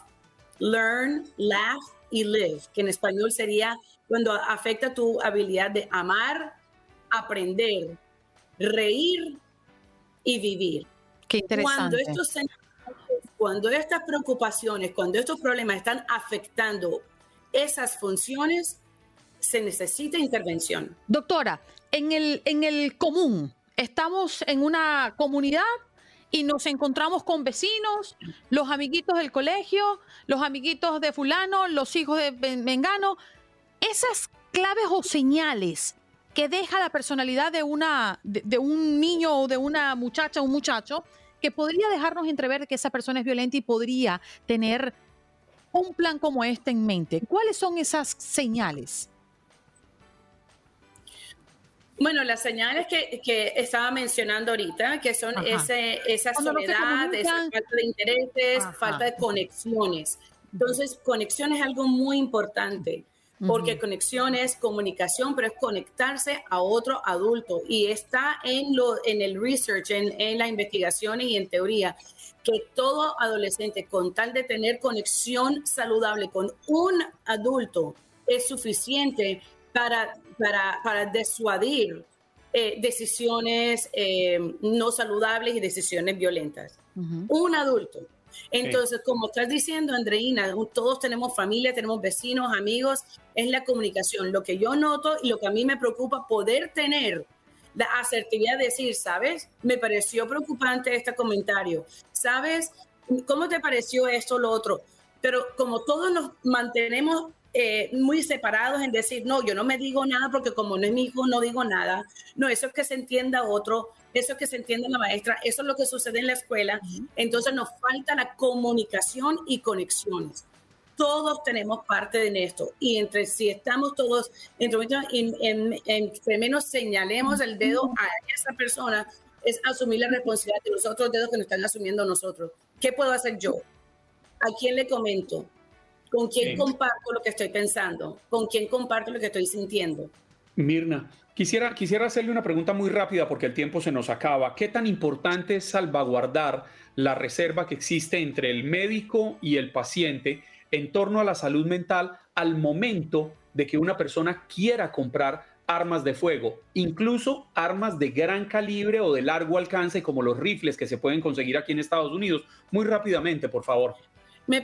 learn, laugh y live, que en español sería cuando afecta tu habilidad de amar, aprender, reír y vivir. Qué interesante. Cuando, estos, cuando estas preocupaciones, cuando estos problemas están afectando esas funciones, se necesita intervención. Doctora, en el, en el común, estamos en una comunidad y nos encontramos con vecinos, los amiguitos del colegio, los amiguitos de fulano, los hijos de Mengano. Esas claves o señales que deja la personalidad de, una, de, un niño o de una muchacha o un muchacho que podría dejarnos entrever que esa persona es violenta y podría tener un plan como este en mente. ¿Cuáles son esas señales? Bueno, las señales que, que, estaba mencionando ahorita, que son ese, esa soledad, esa falta de intereses, falta de conexiones. Entonces, conexión es algo muy importante, porque conexión es comunicación, pero es conectarse a otro adulto. Y está en, lo, en el research, en, en las investigaciones y en teoría, que todo adolescente, con tal de tener conexión saludable con un adulto, es suficiente para para, para disuadir eh, decisiones eh, no saludables y decisiones violentas. Un adulto. Entonces, como estás diciendo, Andreina, todos tenemos familia, tenemos vecinos, amigos, es la comunicación. Lo que yo noto y lo que a mí me preocupa, poder tener la asertividad de decir, ¿sabes? Me pareció preocupante este comentario. ¿Sabes? ¿Cómo te pareció esto o lo otro? Pero como todos nos mantenemos eh, muy separados en decir, no, yo no me digo nada porque como no es mi hijo, no digo nada. No, eso es que se entienda otro, eso es que se entienda la maestra, eso es lo que sucede en la escuela. Entonces nos falta la comunicación y conexiones. Todos tenemos parte de esto y entre si estamos todos, entre, en, en, menos señalemos el dedo a esa persona, es asumir la responsabilidad de los otros dedos que nos están asumiendo nosotros. ¿Qué puedo hacer yo? ¿A quién le comento? ¿Con quién comparto lo que estoy pensando? ¿Con quién comparto lo que estoy sintiendo? Mirna, quisiera, quisiera hacerle una pregunta muy rápida porque el tiempo se nos acaba. ¿Qué tan importante es salvaguardar la reserva que existe entre el médico y el paciente en torno a la salud mental al momento de que una persona quiera comprar armas de fuego, incluso armas de gran calibre o de largo alcance como los rifles que se pueden conseguir aquí en Estados Unidos. Muy rápidamente, por favor. Me,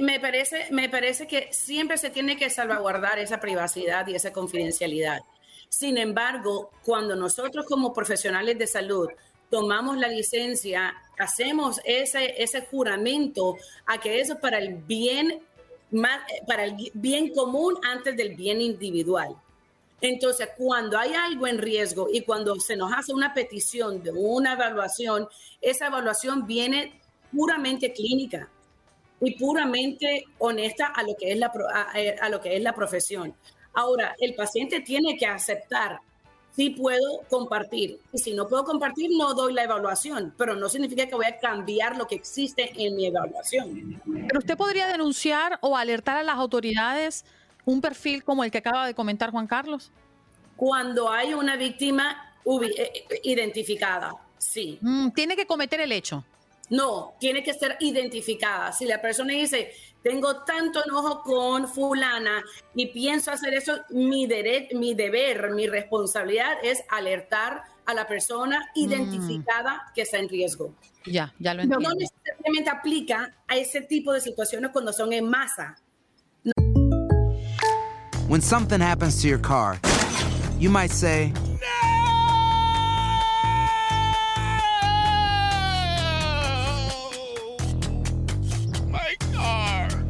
me, parece, me parece que siempre se tiene que salvaguardar esa privacidad y esa confidencialidad. Sin embargo, cuando nosotros como profesionales de salud tomamos la licencia, hacemos ese, ese juramento a que eso es para el bien para el bien común antes del bien individual. Entonces, cuando hay algo en riesgo y cuando se nos hace una petición de una evaluación, esa evaluación viene puramente clínica y puramente honesta a lo que es la, a lo que es la profesión. Ahora, el paciente tiene que aceptar si puedo compartir. Y si no puedo compartir, no doy la evaluación, pero no significa que voy a cambiar lo que existe en mi evaluación. Pero usted podría denunciar o alertar a las autoridades un perfil como el que acaba de comentar Juan Carlos? Cuando hay una víctima eh, identificada, sí. Mm, tiene que cometer el hecho. No, tiene que ser identificada. Si la persona dice, tengo tanto enojo con fulana y pienso hacer eso, mi, mi deber, mi responsabilidad es alertar a la persona mm. identificada que está en riesgo. Ya, ya lo entiendo. No necesariamente aplica a ese tipo de situaciones cuando son en masa. When something happens to your car, you might say,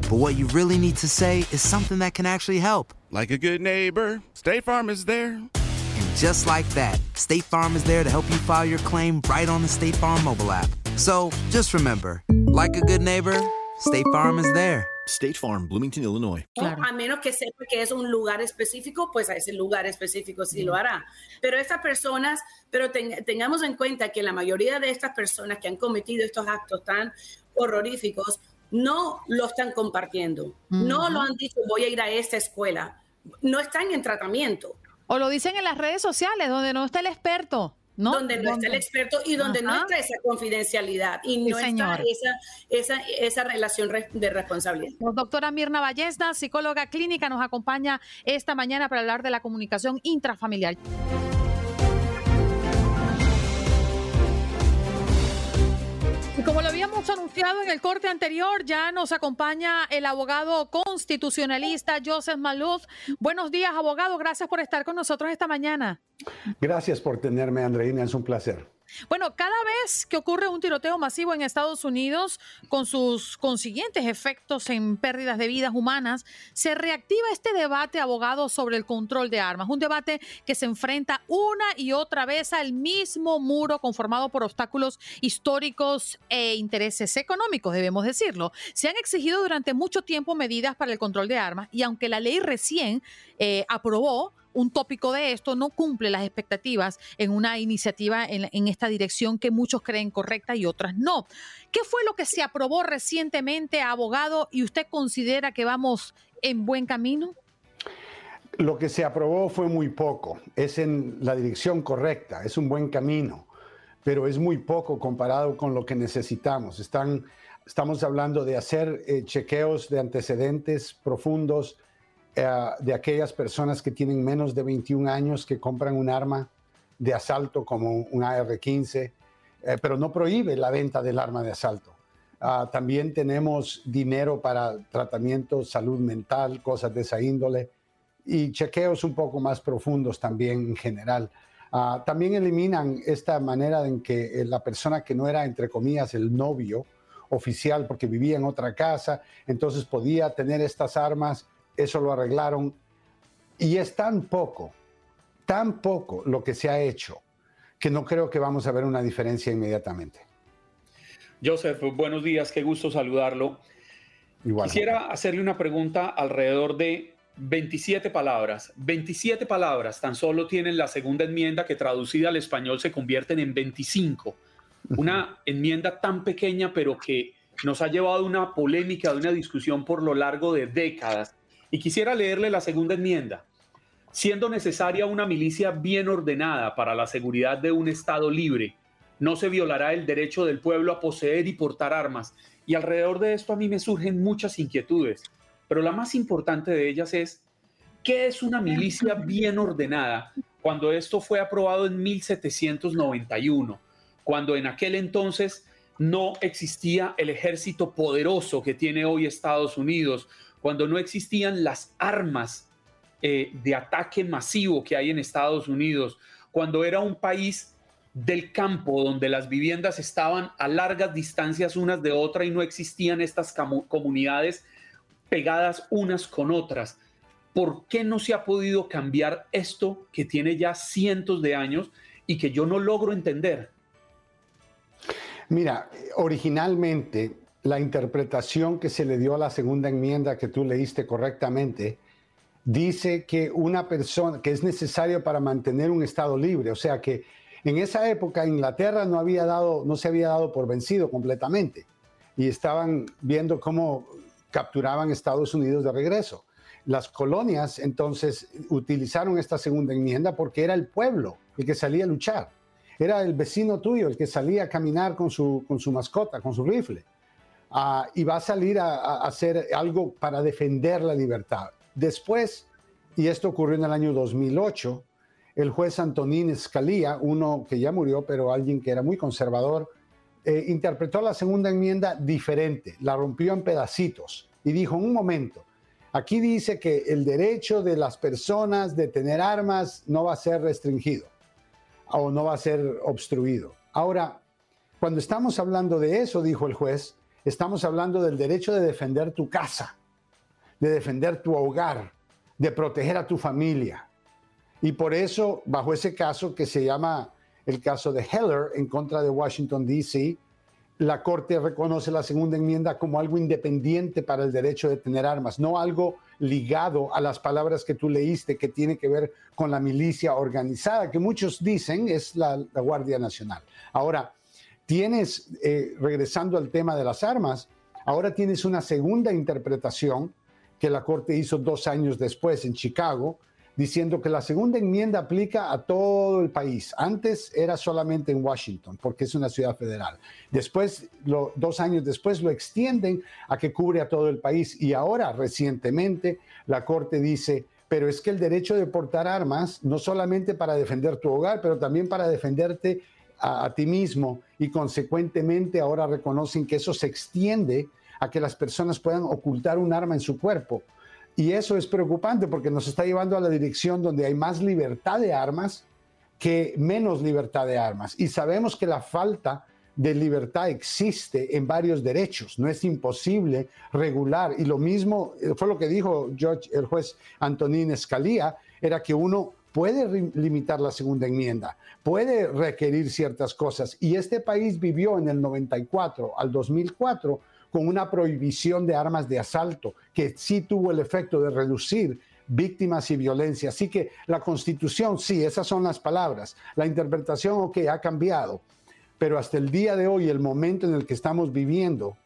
But what you really need to say is something that can actually help. Like a good neighbor, State Farm is there. And just like that, State Farm is there to help you file your claim right on the State Farm mobile app. So just remember, like a good neighbor, State Farm is there. State Farm, Bloomington, Illinois. Claro. A menos que sepa que es un lugar específico, pues a ese lugar específico sí lo hará. Pero estas personas, pero ten, tengamos en cuenta que la mayoría de estas personas que han cometido estos actos tan horroríficos no lo están compartiendo. No lo han dicho, voy a ir a esta escuela. No están en tratamiento. O lo dicen en las redes sociales, donde no está el experto. ¿No? Donde no está el experto y donde no está esa confidencialidad y no está esa, esa, relación de responsabilidad. Doctora Mirna Ballesta, psicóloga clínica, nos acompaña esta mañana para hablar de la comunicación intrafamiliar. Como lo habíamos anunciado en el corte anterior, ya nos acompaña el abogado constitucionalista Joseph Maluf. Buenos días, abogado. Gracias por estar con nosotros esta mañana. Gracias por tenerme, Andreina. Es un placer. Bueno, cada vez que ocurre un tiroteo masivo en Estados Unidos, con sus consiguientes efectos en pérdidas de vidas humanas, se reactiva este debate, abogado, sobre el control de armas. Un debate que se enfrenta una y otra vez al mismo muro conformado por obstáculos históricos e intereses económicos, debemos decirlo. Se han exigido durante mucho tiempo medidas para el control de armas y aunque la ley recién eh, aprobó, un tópico de esto no cumple las expectativas en una iniciativa en, esta dirección que muchos creen correcta y otras no. ¿Qué fue lo que se aprobó recientemente, abogado, y usted considera que vamos en buen camino? Lo que se aprobó fue muy poco, es en la dirección correcta, es un buen camino, pero es muy poco comparado con lo que necesitamos. Están, estamos hablando de hacer eh, chequeos de antecedentes profundos, de aquellas personas que tienen menos de 21 años que compran un arma de asalto como un AR-15, eh, pero no prohíbe la venta del arma de asalto. Ah, también tenemos dinero para tratamiento, salud mental, cosas de esa índole y chequeos un poco más profundos también en general. Ah, también eliminan esta manera en que eh, la persona que no era, entre comillas, el novio oficial porque vivía en otra casa, entonces podía tener estas armas eso lo arreglaron y es tan poco, tan poco lo que se ha hecho que no creo que vamos a ver una diferencia inmediatamente. Joseph, buenos días, qué gusto saludarlo. Quisiera hacerle una pregunta alrededor de 27 palabras. 27 palabras tan solo tienen la segunda enmienda que traducida al español se convierten en 25. Una enmienda tan pequeña pero que nos ha llevado a una polémica, a una discusión por lo largo de décadas. Y quisiera leerle la segunda enmienda. Siendo necesaria una milicia bien ordenada para la seguridad de un Estado libre, no se violará el derecho del pueblo a poseer y portar armas. Y alrededor de esto a mí me surgen muchas inquietudes, pero la más importante de ellas es, ¿Qué es una milicia bien ordenada? Cuando esto fue aprobado en 1791, cuando en aquel entonces no existía el ejército poderoso que tiene hoy Estados Unidos, cuando no existían las armas eh, de ataque masivo que hay en Estados Unidos, cuando era un país del campo donde las viviendas estaban a largas distancias unas de otra y no existían estas comunidades pegadas unas con otras. ¿Por qué no se ha podido cambiar esto que tiene ya cientos de años y que yo no logro entender? Mira, originalmente la interpretación que se le dio a la segunda enmienda que tú leíste correctamente dice que una persona que es necesario para mantener un estado libre, o sea que en esa época Inglaterra no había dado no se había dado por vencido completamente y estaban viendo cómo capturaban Estados Unidos de regreso. Las colonias entonces utilizaron esta segunda enmienda porque era el pueblo el que salía a luchar era el vecino tuyo el que salía a caminar con su, con su mascota, con su rifle. Ah, y va a salir a, hacer algo para defender la libertad. Después, y esto ocurrió en el año 2008, el juez Antonín Escalía, uno que ya murió, pero alguien que era muy conservador, eh, interpretó la segunda enmienda diferente, la rompió en pedacitos y dijo, un momento, aquí dice que el derecho de las personas de tener armas no va a ser restringido o no va a ser obstruido. Ahora, cuando estamos hablando de eso, dijo el juez, estamos hablando del derecho de defender tu casa, de defender tu hogar, de proteger a tu familia. Y por eso, bajo ese caso que se llama el caso de Heller en contra de Washington, D.C., la Corte reconoce la segunda enmienda como algo independiente para el derecho de tener armas, no algo ligado a las palabras que tú leíste que tiene que ver con la milicia organizada, que muchos dicen es la, Guardia Nacional. Ahora, tienes, eh, regresando al tema de las armas, ahora tienes una segunda interpretación que la Corte hizo dos años después en Chicago, diciendo que la segunda enmienda aplica a todo el país. Antes era solamente en Washington, porque es una ciudad federal. Después, dos años después, lo extienden a que cubre a todo el país. Y ahora, recientemente, la Corte dice, pero es que el derecho de portar armas, no solamente para defender tu hogar, pero también para defenderte a, ti mismo. Y consecuentemente ahora reconocen que eso se extiende a que las personas puedan ocultar un arma en su cuerpo. Y eso es preocupante porque nos está llevando a la dirección donde hay más libertad de armas que menos libertad de armas. Y sabemos que la falta de libertad existe en varios derechos. No es imposible regular. Y lo mismo eh, fue lo que dijo George, el juez Antonín Escalía, era que uno puede limitar la segunda enmienda, puede requerir ciertas cosas. Y este país vivió en el 94 al 2004 con una prohibición de armas de asalto, que sí tuvo el efecto de reducir víctimas y violencia. Así que la constitución, sí, esas son las palabras. La interpretación, ok, ha cambiado, pero hasta el día de hoy, el momento en el que estamos viviendo,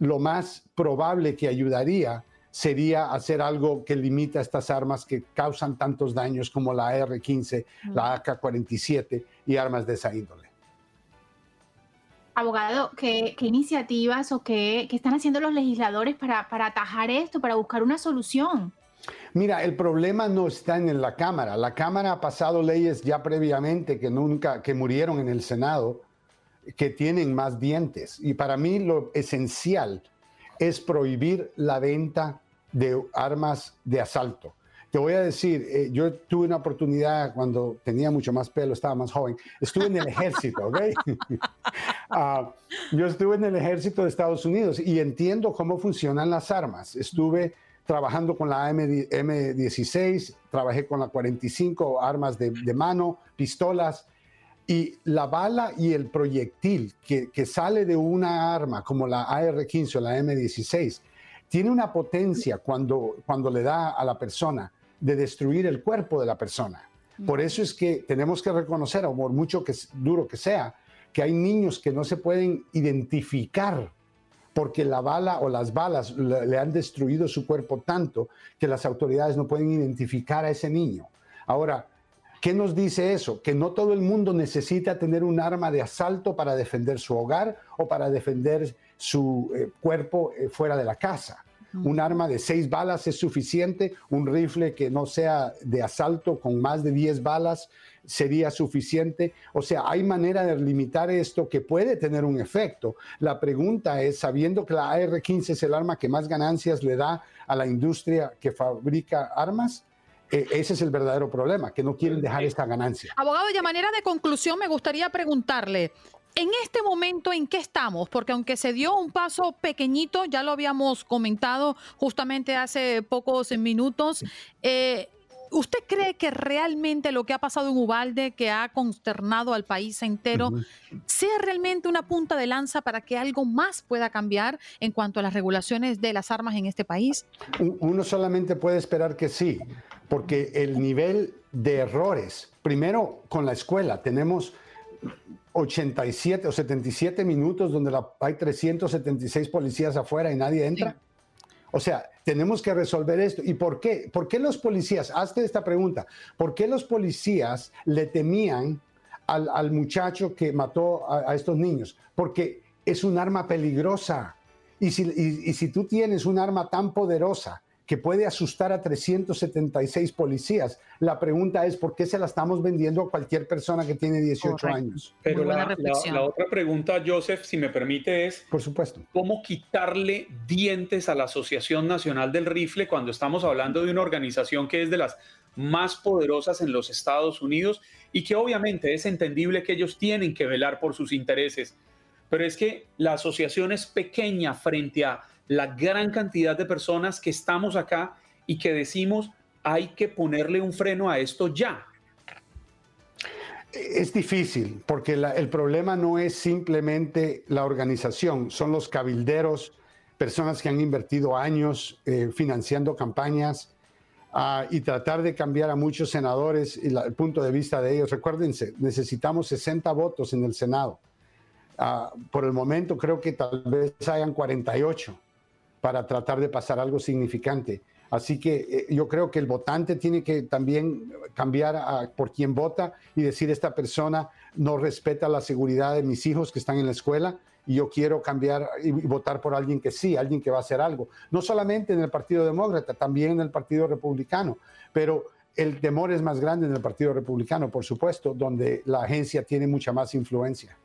lo más probable que ayudaría sería hacer algo que limita estas armas que causan tantos daños como la R-15, la AK-47 y armas de esa índole. Abogado, ¿qué, iniciativas o qué, están haciendo los legisladores para, atajar esto, para buscar una solución? Mira, el problema no está en la Cámara. La Cámara ha pasado leyes ya previamente que nunca, que murieron en el Senado, que tienen más dientes. Y para mí lo esencial es prohibir la venta de armas de asalto. Te voy a decir, eh, yo tuve una oportunidad cuando tenía mucho más pelo, estaba más joven. Estuve en el ejército, ¿ok? Ah, yo estuve en el ejército de Estados Unidos y entiendo cómo funcionan las armas. Estuve trabajando con la M 16 trabajé con la 45, armas de, mano, pistolas. Y la bala y el proyectil que, que sale de una arma como la AR-15 o la M16 tiene una potencia cuando, cuando le da a la persona de destruir el cuerpo de la persona. Por eso es que tenemos que reconocer, por mucho que duro que sea, que hay niños que no se pueden identificar porque la bala o las balas le, han destruido su cuerpo tanto que las autoridades no pueden identificar a ese niño. Ahora, ¿qué nos dice eso? Que no todo el mundo necesita tener un arma de asalto para defender su hogar o para defender su eh, cuerpo eh, fuera de la casa. Un arma de seis balas es suficiente, un rifle que no sea de asalto con más de 10 balas sería suficiente. O sea, hay manera de limitar esto que puede tener un efecto. La pregunta es, sabiendo que la AR-15 es el arma que más ganancias le da a la industria que fabrica armas, ese es el verdadero problema, que no quieren dejar esta ganancia. Abogado, y a manera de conclusión, me gustaría preguntarle, en este momento, ¿en qué estamos? Porque aunque se dio un paso pequeñito, ya lo habíamos comentado justamente hace pocos minutos, eh, ¿Usted cree que realmente lo que ha pasado en Ubalde, que ha consternado al país entero, sea realmente una punta de lanza para que algo más pueda cambiar en cuanto a las regulaciones de las armas en este país? Uno solamente puede esperar que sí, porque el nivel de errores, primero con la escuela, tenemos 87 o 77 minutos donde hay 376 policías afuera y nadie entra. O sea, tenemos que resolver esto. ¿Y por qué? ¿Por qué los policías, hazte esta pregunta, ¿por qué los policías le temían al, muchacho que mató a, estos niños? Porque es un arma peligrosa. Y si, y si tú tienes un arma tan poderosa que puede asustar a 376 policías. La pregunta es, ¿por qué se la estamos vendiendo a cualquier persona que tiene 18 años? Pero la, otra pregunta, Joseph, si me permite, es, por supuesto, ¿cómo quitarle dientes a la Asociación Nacional del Rifle cuando estamos hablando de una organización que es de las más poderosas en los Estados Unidos y que obviamente es entendible que ellos tienen que velar por sus intereses? Pero es que la asociación es pequeña frente a la gran cantidad de personas que estamos acá y que decimos hay que ponerle un freno a esto ya. Es difícil porque el problema no es simplemente la organización, son los cabilderos, personas que han invertido años eh, financiando campañas ah, y tratar de cambiar a muchos senadores y el punto de vista de ellos. Recuérdense, necesitamos 60 votos en el Senado. Ah, por el momento creo que tal vez hayan 48 para tratar de pasar algo significante. Así que eh, yo creo que el votante tiene que también cambiar por quien vota y decir esta persona no respeta la seguridad de mis hijos que están en la escuela y yo quiero cambiar y votar por alguien que sí, alguien que va a hacer algo. No solamente en el Partido Demócrata, también en el Partido Republicano, pero el temor es más grande en el Partido Republicano, por supuesto, donde la agencia tiene mucha más influencia.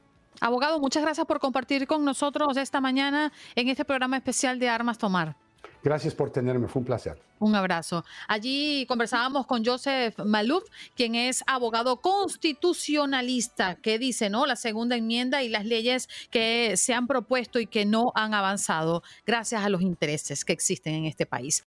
Abogado, muchas gracias por compartir con nosotros esta mañana en este programa especial de Armas Tomar. Gracias por tenerme, fue un placer. Un abrazo. Allí conversábamos con Joseph Malouf, quien es abogado constitucionalista, que dice, ¿no? La segunda enmienda y las leyes que se han propuesto y que no han avanzado gracias a los intereses que existen en este país.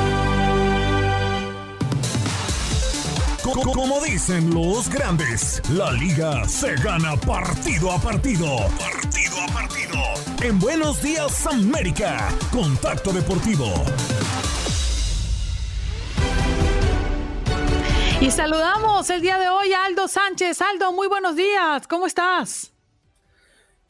Como dicen los grandes, la liga se gana partido a partido. Partido a partido. En Buenos Días América, Contacto Deportivo. Y saludamos el día de hoy a Aldo Sánchez. Aldo, muy buenos días. ¿Cómo estás?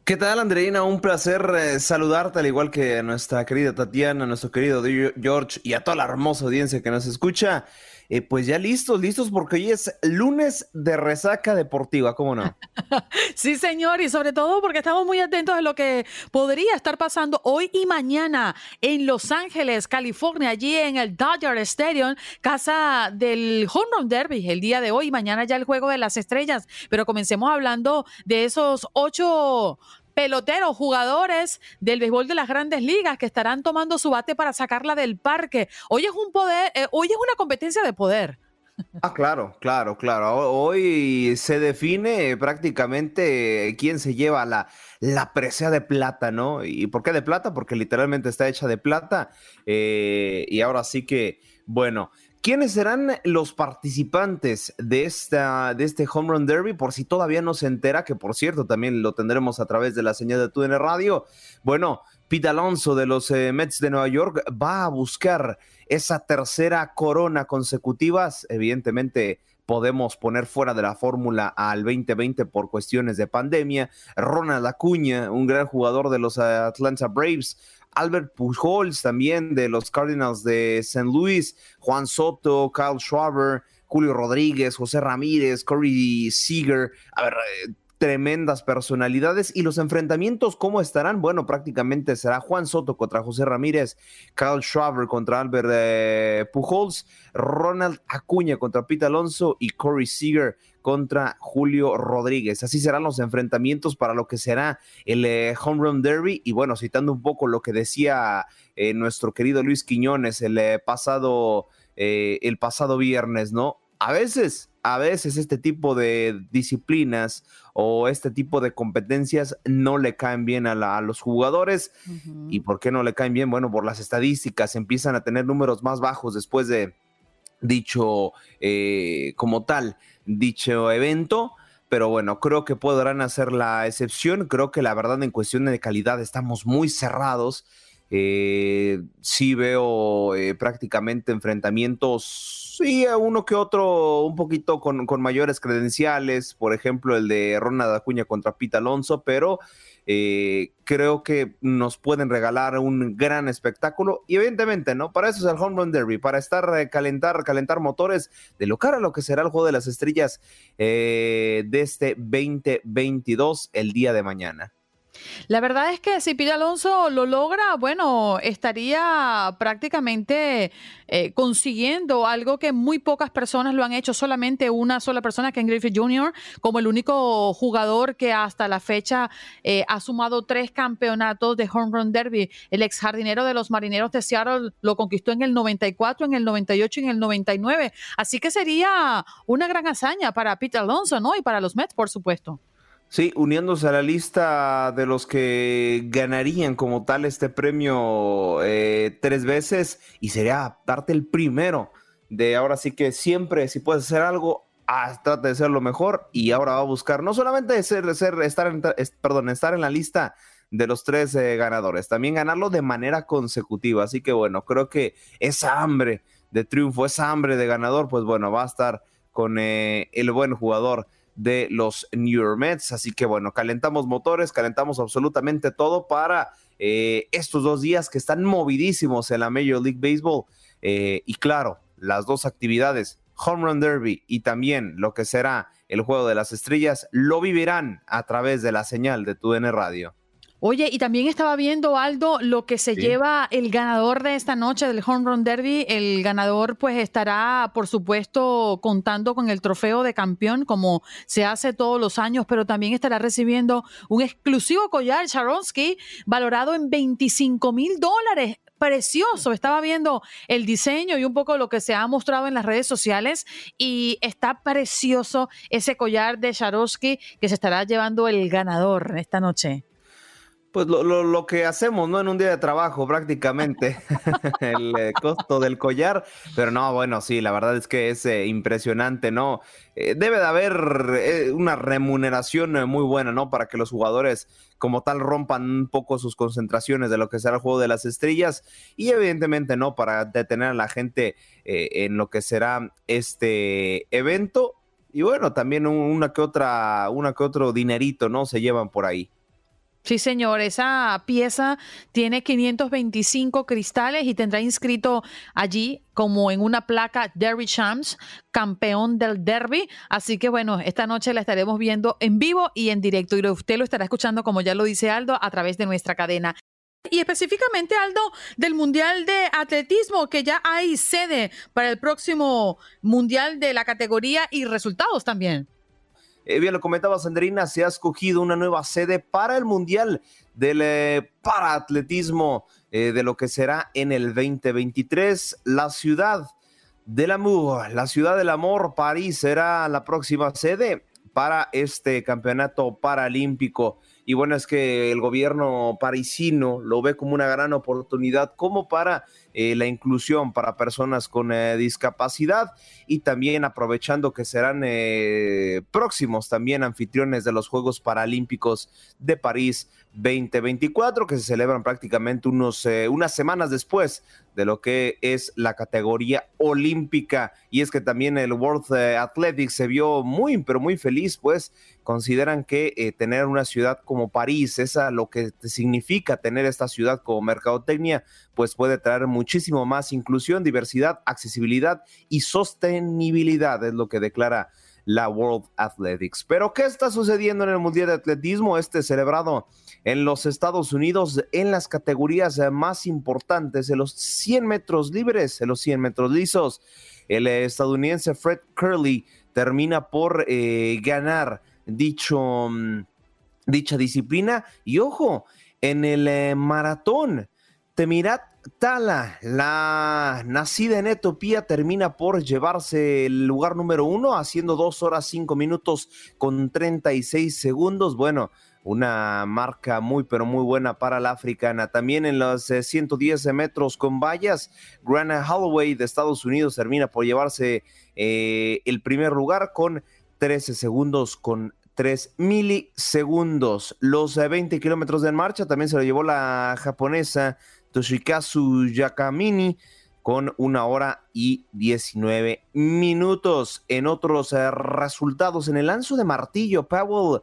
¿Qué tal, Andreina? Un placer eh, saludarte, al igual que a nuestra querida Tatiana, a nuestro querido George y a toda la hermosa audiencia que nos escucha. Eh, pues ya listos, listos, porque hoy es lunes de resaca deportiva, ¿cómo no? sí, señor, y sobre todo porque estamos muy atentos a lo que podría estar pasando hoy y mañana en Los Ángeles, California, allí en el Dodger Stadium, casa del Home Run Derby, el día de hoy y mañana ya el Juego de las Estrellas. Pero comencemos hablando de esos ocho peloteros, jugadores del béisbol de las grandes ligas que estarán tomando su bate para sacarla del parque. Hoy es un poder, eh, hoy es una competencia de poder. Ah, claro, claro, claro. Hoy se define prácticamente quién se lleva la, la presea de plata, ¿no? ¿Y por qué de plata? Porque literalmente está hecha de plata. Eh, y ahora sí que, bueno, ¿Quiénes serán los participantes de, esta, de este Home Run Derby? Por si todavía no se entera, que por cierto también lo tendremos a través de la señal de TUDN Radio. Bueno, Pete Alonso de los eh, Mets de Nueva York va a buscar esa tercera corona consecutiva, evidentemente podemos poner fuera de la fórmula al 2020 por cuestiones de pandemia. Ronald Acuña, un gran jugador de los Atlanta Braves. Albert Pujols también de los Cardinals de St. Louis, Juan Soto, Kyle Schwaber, Julio Rodríguez, José Ramírez, Corey Seager. A ver, eh, tremendas personalidades y los enfrentamientos, ¿cómo estarán? Bueno, prácticamente será Juan Soto contra José Ramírez, Kyle Schwaber contra Albert eh, Pujols, Ronald Acuña contra Pete Alonso y Corey Seager contra Julio Rodríguez. Así serán los enfrentamientos para lo que será el eh, Home Run Derby. Y bueno, citando un poco lo que decía eh, nuestro querido Luis Quiñones el pasado, el pasado viernes, ¿no? A veces a veces este tipo de disciplinas o este tipo de competencias no le caen bien a, los jugadores. ¿Y por qué no le caen bien? Bueno, por las estadísticas empiezan a tener números más bajos después de dicho, eh, como tal, dicho evento. Pero bueno, creo que podrán hacer la excepción. Creo que la verdad en cuestión de calidad estamos muy cerrados. Eh, sí veo eh, prácticamente enfrentamientos Sí, uno que otro un poquito con, mayores credenciales, por ejemplo el de Ronald Acuña contra Pita Alonso, pero eh, creo que nos pueden regalar un gran espectáculo y evidentemente, ¿no? Para eso es el Home Run Derby, para estar, eh, calentar, calentar motores de lo cara a lo que será el Juego de las Estrellas eh, de este 2022 el día de mañana. La verdad es que si Pete Alonso lo logra, bueno, estaría prácticamente eh, consiguiendo algo que muy pocas personas lo han hecho, solamente una sola persona, Ken Griffith Jr., como el único jugador que hasta la fecha eh, ha sumado tres campeonatos de Home Run Derby. El ex jardinero de los marineros de Seattle lo conquistó en el 94, en el 98 y en el 99. Así que sería una gran hazaña para Pete Alonso, ¿no? Y para los Mets, por supuesto. Sí, uniéndose a la lista de los que ganarían como tal este premio eh, tres veces y sería darte el primero de ahora sí que siempre si puedes hacer algo, ah, trata de ser lo mejor y ahora va a buscar no solamente ser, ser estar, en, perdón, estar en la lista de los tres eh, ganadores, también ganarlo de manera consecutiva. Así que bueno, creo que esa hambre de triunfo, esa hambre de ganador, pues bueno, va a estar con eh, el buen jugador de los New York Mets. Así que bueno, calentamos motores, calentamos absolutamente todo para eh, estos dos días que están movidísimos en la Major League Baseball. Eh, y claro, las dos actividades, Home Run Derby y también lo que será el Juego de las Estrellas, lo vivirán a través de la señal de TUDN Radio. Oye, y también estaba viendo, Aldo, lo que se lleva el ganador de esta noche del Home Run Derby. El ganador pues estará, por supuesto, contando con el trofeo de campeón, como se hace todos los años, pero también estará recibiendo un exclusivo collar Charonsky valorado en 25 mil dólares precioso. Estaba viendo el diseño y un poco lo que se ha mostrado en las redes sociales y está precioso ese collar de Charosky que se estará llevando el ganador esta noche pues lo, lo, que hacemos, ¿no? En un día de trabajo prácticamente, el eh, costo del collar, pero no, bueno, sí, la verdad es que es eh, impresionante, ¿no? Eh, debe de haber una remuneración muy buena, ¿no? Para que los jugadores como tal rompan un poco sus concentraciones de lo que será el juego de las estrellas y evidentemente, ¿no? Para detener a la gente en lo que será este evento y bueno, también una que otra, una que otro dinerito, ¿no? Se llevan por ahí. Sí, señor, esa pieza tiene 525 cristales y tendrá inscrito allí como en una placa Derby Champs, campeón del derby. Así que bueno, esta noche la estaremos viendo en vivo y en directo y usted lo estará escuchando, como ya lo dice Aldo, a través de nuestra cadena. Y específicamente, Aldo, del Mundial de Atletismo, que ya hay sede para el próximo Mundial de la categoría y resultados también. Eh, bien, lo comentaba Sandrina, se ha escogido una nueva sede para el Mundial del eh, Paraatletismo eh, de lo que será en el 2023. La ciudad del amor, la ciudad del amor, París será la próxima sede para este campeonato paralímpico. Y bueno, es que el gobierno parisino lo ve como una gran oportunidad como para eh, la inclusión para personas con eh, discapacidad y también aprovechando que serán eh, próximos también anfitriones de los Juegos Paralímpicos de París 2024, que se celebran prácticamente unos, unas semanas después de lo que es la categoría olímpica. Y es que también el World Athletics se vio muy, pero muy feliz, pues consideran que eh, tener una ciudad como París, esa lo que significa tener esta ciudad como mercadotecnia, pues puede traer muchísimo más inclusión, diversidad, accesibilidad y sostenibilidad, es lo que declara la World Athletics. Pero, ¿qué está sucediendo en el Mundial de Atletismo? Este celebrado en los Estados Unidos en las categorías más importantes, en los 100 metros libres, en los 100 metros lisos. El estadounidense Fred Curley termina por eh, ganar dicho, mm, dicha disciplina. Y ojo, en el eh, maratón, Temirat Tala, la nacida en Etiopía, termina por llevarse el lugar número uno, haciendo dos horas cinco minutos con 36 segundos. Bueno, una marca muy, pero muy buena para la africana. También en los 110 eh, metros con vallas, Grana Holloway de Estados Unidos termina por llevarse eh, el primer lugar con 13 segundos con 3 milisegundos. Los 20 eh, kilómetros de marcha también se lo llevó la japonesa Toshikazu Yakamini con una hora y 19 minutos. En otros eh, resultados, en el lanzo de martillo, Pavel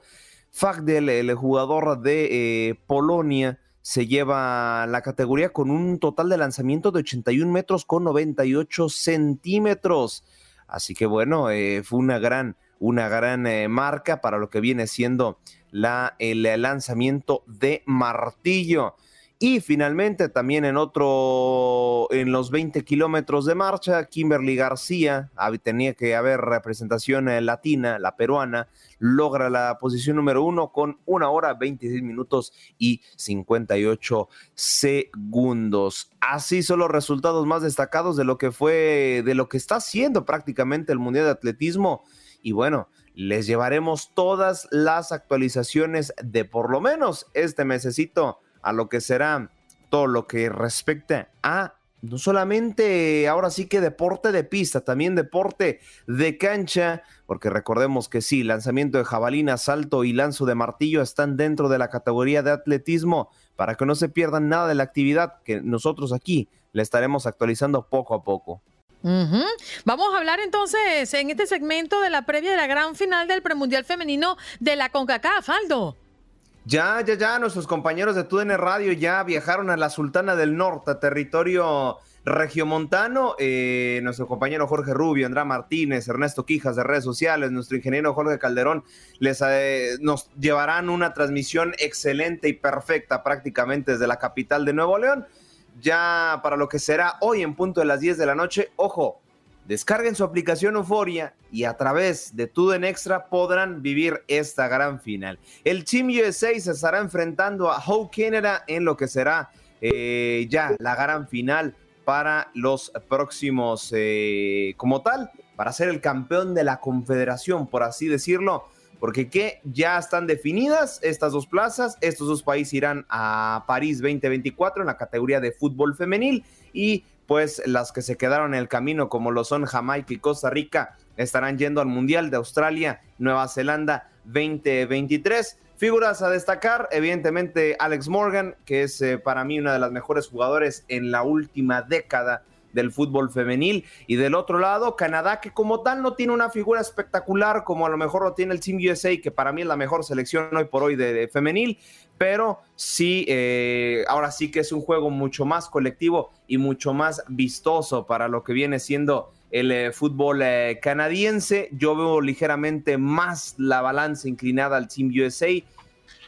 Fagdel, el jugador de eh, Polonia, se lleva la categoría con un total de lanzamiento de 81 metros con 98 centímetros. Así que bueno, fue una gran, una gran marca para lo que viene siendo la, el lanzamiento de martillo. Y finalmente también en otro, en los 20 kilómetros de marcha, Kimberly García, tenía que haber representación eh, latina, la peruana, logra la posición número uno con una hora, 26 minutos y 58 segundos. Así son los resultados más destacados de lo que fue, de lo que está haciendo prácticamente el Mundial de Atletismo. Y bueno, les llevaremos todas las actualizaciones de por lo menos este mesecito a lo que será todo lo que respecta a no solamente ahora sí que deporte de pista, también deporte de cancha, porque recordemos que sí, lanzamiento de jabalina, salto y lanzo de martillo están dentro de la categoría de atletismo, para que no se pierdan nada de la actividad que nosotros aquí le estaremos actualizando poco a poco. Vamos a hablar entonces en este segmento de la previa de la gran final del premundial femenino de la CONCACAF, Aldo. Ya, ya, ya, nuestros compañeros de TUDN Radio ya viajaron a la Sultana del Norte, territorio regiomontano. Eh, nuestro compañero Jorge Rubio, Andrá Martínez, Ernesto Quijas de redes sociales, nuestro ingeniero Jorge Calderón, les eh, nos llevarán una transmisión excelente y perfecta prácticamente desde la capital de Nuevo León. Ya para lo que será hoy en punto de las 10 de la noche, ojo, Descarguen su aplicación Euforia y a través de en Extra podrán vivir esta gran final. El Team USA se estará enfrentando a Hope Canada en lo que será eh, ya la gran final para los próximos, eh, como tal, para ser el campeón de la confederación, por así decirlo, porque que ya están definidas estas dos plazas, estos dos países irán a París 2024 en la categoría de fútbol femenil. Y pues las que se quedaron en el camino, como lo son Jamaica y Costa Rica, estarán yendo al Mundial de Australia, Nueva Zelanda 2023. Figuras a destacar, evidentemente Alex Morgan, que es eh, para mí una de las mejores jugadores en la última década del fútbol femenil. Y del otro lado, Canadá, que como tal no tiene una figura espectacular como a lo mejor lo tiene el Team USA, que para mí es la mejor selección hoy por hoy de, femenil, pero sí, eh, ahora sí que es un juego mucho más colectivo y mucho más vistoso para lo que viene siendo el eh, fútbol eh, canadiense. Yo veo ligeramente más la balanza inclinada al Team USA.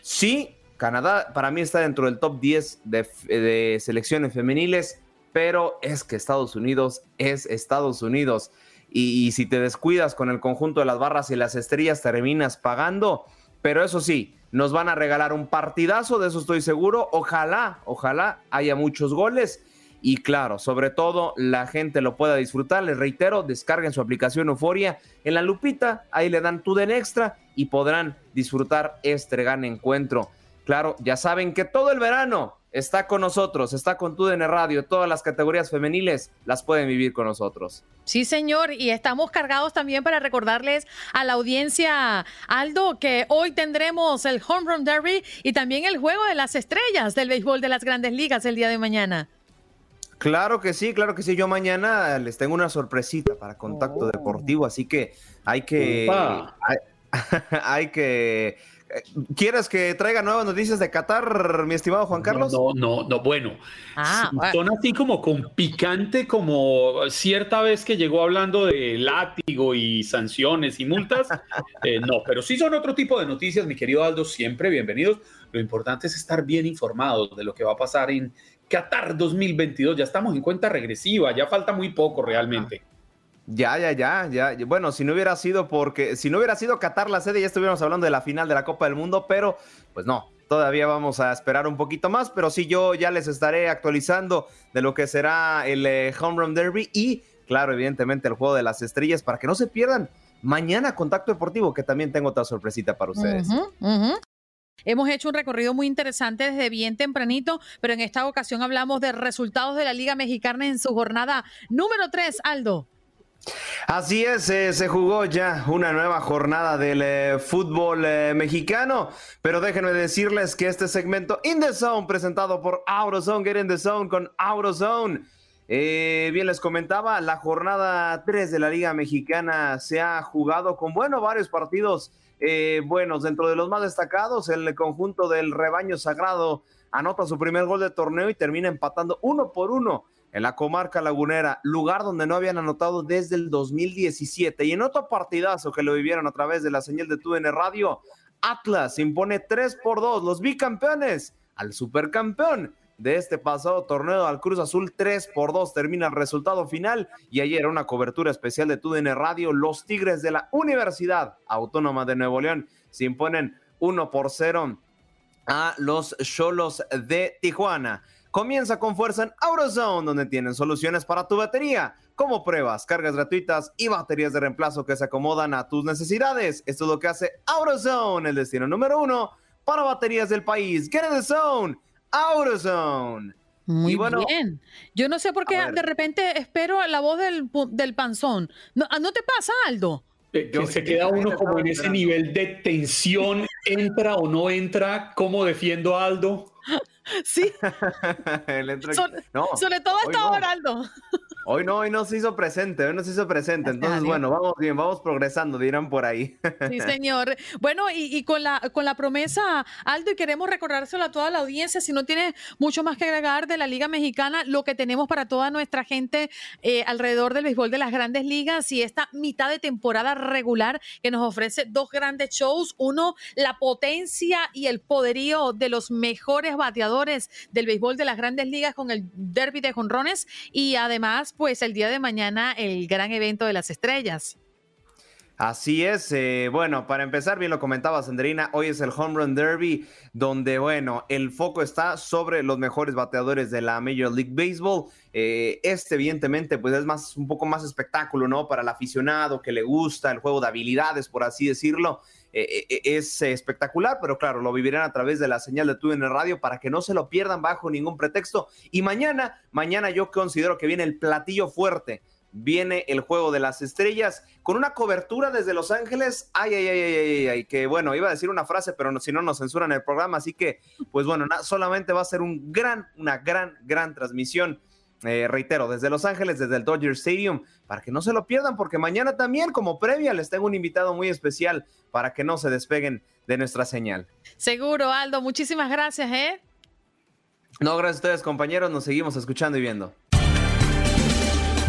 Sí, Canadá para mí está dentro del top 10 de, de selecciones femeniles pero es que Estados Unidos es Estados Unidos. Y, si te descuidas con el conjunto de las barras y las estrellas, terminas pagando. Pero eso sí, nos van a regalar un partidazo, de eso estoy seguro. Ojalá, ojalá haya muchos goles. Y claro, sobre todo la gente lo pueda disfrutar. Les reitero, descarguen su aplicación Euforia en la lupita, ahí le dan tu den extra y podrán disfrutar este gran encuentro. Claro, ya saben que todo el verano está con nosotros, está con TUDN Radio, todas las categorías femeniles las pueden vivir con nosotros. Sí, señor, y estamos cargados también para recordarles a la audiencia, Aldo, que hoy tendremos el Home Run Derby y también el Juego de las Estrellas del béisbol de las grandes ligas el día de mañana. Claro que sí, claro que sí. Yo mañana les tengo una sorpresita para Contacto Oh. Deportivo, así que hay que... Hay, hay que... ¿Quieres que traiga nuevas noticias de Qatar, mi estimado Juan Carlos? No, no, no, bueno. Ah, Son así como con picante, como cierta vez que llegó hablando de látigo y sanciones y multas. Eh, no, pero sí son otro tipo de noticias, mi querido Aldo, siempre bienvenidos. Lo importante es estar bien informados de lo que va a pasar en Qatar 2022. Ya estamos en cuenta regresiva, ya falta muy poco realmente. Ya, ya, ya, ya. Bueno, si no hubiera sido porque, si no hubiera sido Qatar la sede, ya estuviéramos hablando de la final de la Copa del Mundo, pero pues no, todavía vamos a esperar un poquito más, pero sí yo ya les estaré actualizando de lo que será el eh, Home Run Derby y, claro, evidentemente el Juego de las Estrellas para que no se pierdan mañana Contacto Deportivo, que también tengo otra sorpresita para ustedes. Hemos hecho un recorrido muy interesante desde bien tempranito, pero en esta ocasión hablamos de resultados de la Liga Mexicana en su jornada número 3, Aldo. Así es, eh, se jugó ya una nueva jornada del eh, fútbol eh, mexicano, pero déjenme decirles que este segmento In the Zone presentado por AutoZone, Get in the Zone con AutoZone. Bien, les comentaba, la jornada 3 de la Liga Mexicana se ha jugado con, bueno, varios partidos buenos. Dentro de los más destacados, el conjunto del rebaño sagrado anota su primer gol de torneo y termina empatando uno por uno en la comarca lagunera, lugar donde no habían anotado desde el 2017. Y en otro partidazo que lo vivieron a través de la señal de TUN Radio, Atlas impone 3 por 2, los bicampeones al supercampeón de este pasado torneo al Cruz Azul 3 por 2 termina el resultado final y ayer una cobertura especial de TUDN Radio los Tigres de la Universidad Autónoma de Nuevo León se imponen 1 por 0 a los Cholos de Tijuana. Comienza con fuerza en AutoZone, donde tienen soluciones para tu batería, como pruebas, cargas gratuitas y baterías de reemplazo que se acomodan a tus necesidades. Esto es lo que hace AutoZone, el destino número uno para baterías del país. Get in the zone, AutoZone. Muy bueno, bien. Yo no sé por qué de repente espero la voz del, del panzón. ¿No, ah, ¿no te pasa, Aldo? Eh, que se queda uno como en ese nivel de tensión, entra o no entra, ¿cómo defiendo a Aldo? Sí, Él entra- sobre, No, sobre todo hasta no. Hoy no, hoy no se hizo presente, hoy no se hizo presente. Entonces, bueno, vamos bien, vamos progresando, dirán por ahí. Sí, señor. Bueno, y, y con la con la promesa, Aldo, y queremos recordárselo a toda la audiencia, si no tiene mucho más que agregar de la Liga Mexicana, lo que tenemos para toda nuestra gente eh, alrededor del béisbol de las grandes ligas y esta mitad de temporada regular que nos ofrece dos grandes shows. Uno, la potencia y el poderío de los mejores bateadores del béisbol de las grandes ligas con el derby de jonrones y además, pues el día de mañana, el gran evento de las estrellas. Así es, eh, bueno, para empezar, bien lo comentaba Sandrina, hoy es el Home Run Derby, donde, bueno, el foco está sobre los mejores bateadores de la Major League Baseball. Eh, este, evidentemente, pues es más, un poco más espectáculo, ¿no? Para el aficionado que le gusta el juego de habilidades, por así decirlo. Eh, eh, es eh, espectacular, pero claro, lo vivirán a través de la señal de el radio para que no se lo pierdan bajo ningún pretexto. Y mañana, mañana yo considero que viene el platillo fuerte viene el juego de las estrellas con una cobertura desde Los Ángeles. Ay, ay, ay, ay, ay, que bueno, iba a decir una frase, pero si no nos censuran el programa, así que, pues bueno, solamente va a ser un gran, una gran, gran transmisión. Eh, reitero, desde Los Ángeles, desde el Dodger Stadium, para que no se lo pierdan, porque mañana también, como previa, les tengo un invitado muy especial para que no se despeguen de nuestra señal. Seguro, Aldo. Muchísimas gracias, ¿eh? No, gracias a ustedes, compañeros, nos seguimos escuchando y viendo.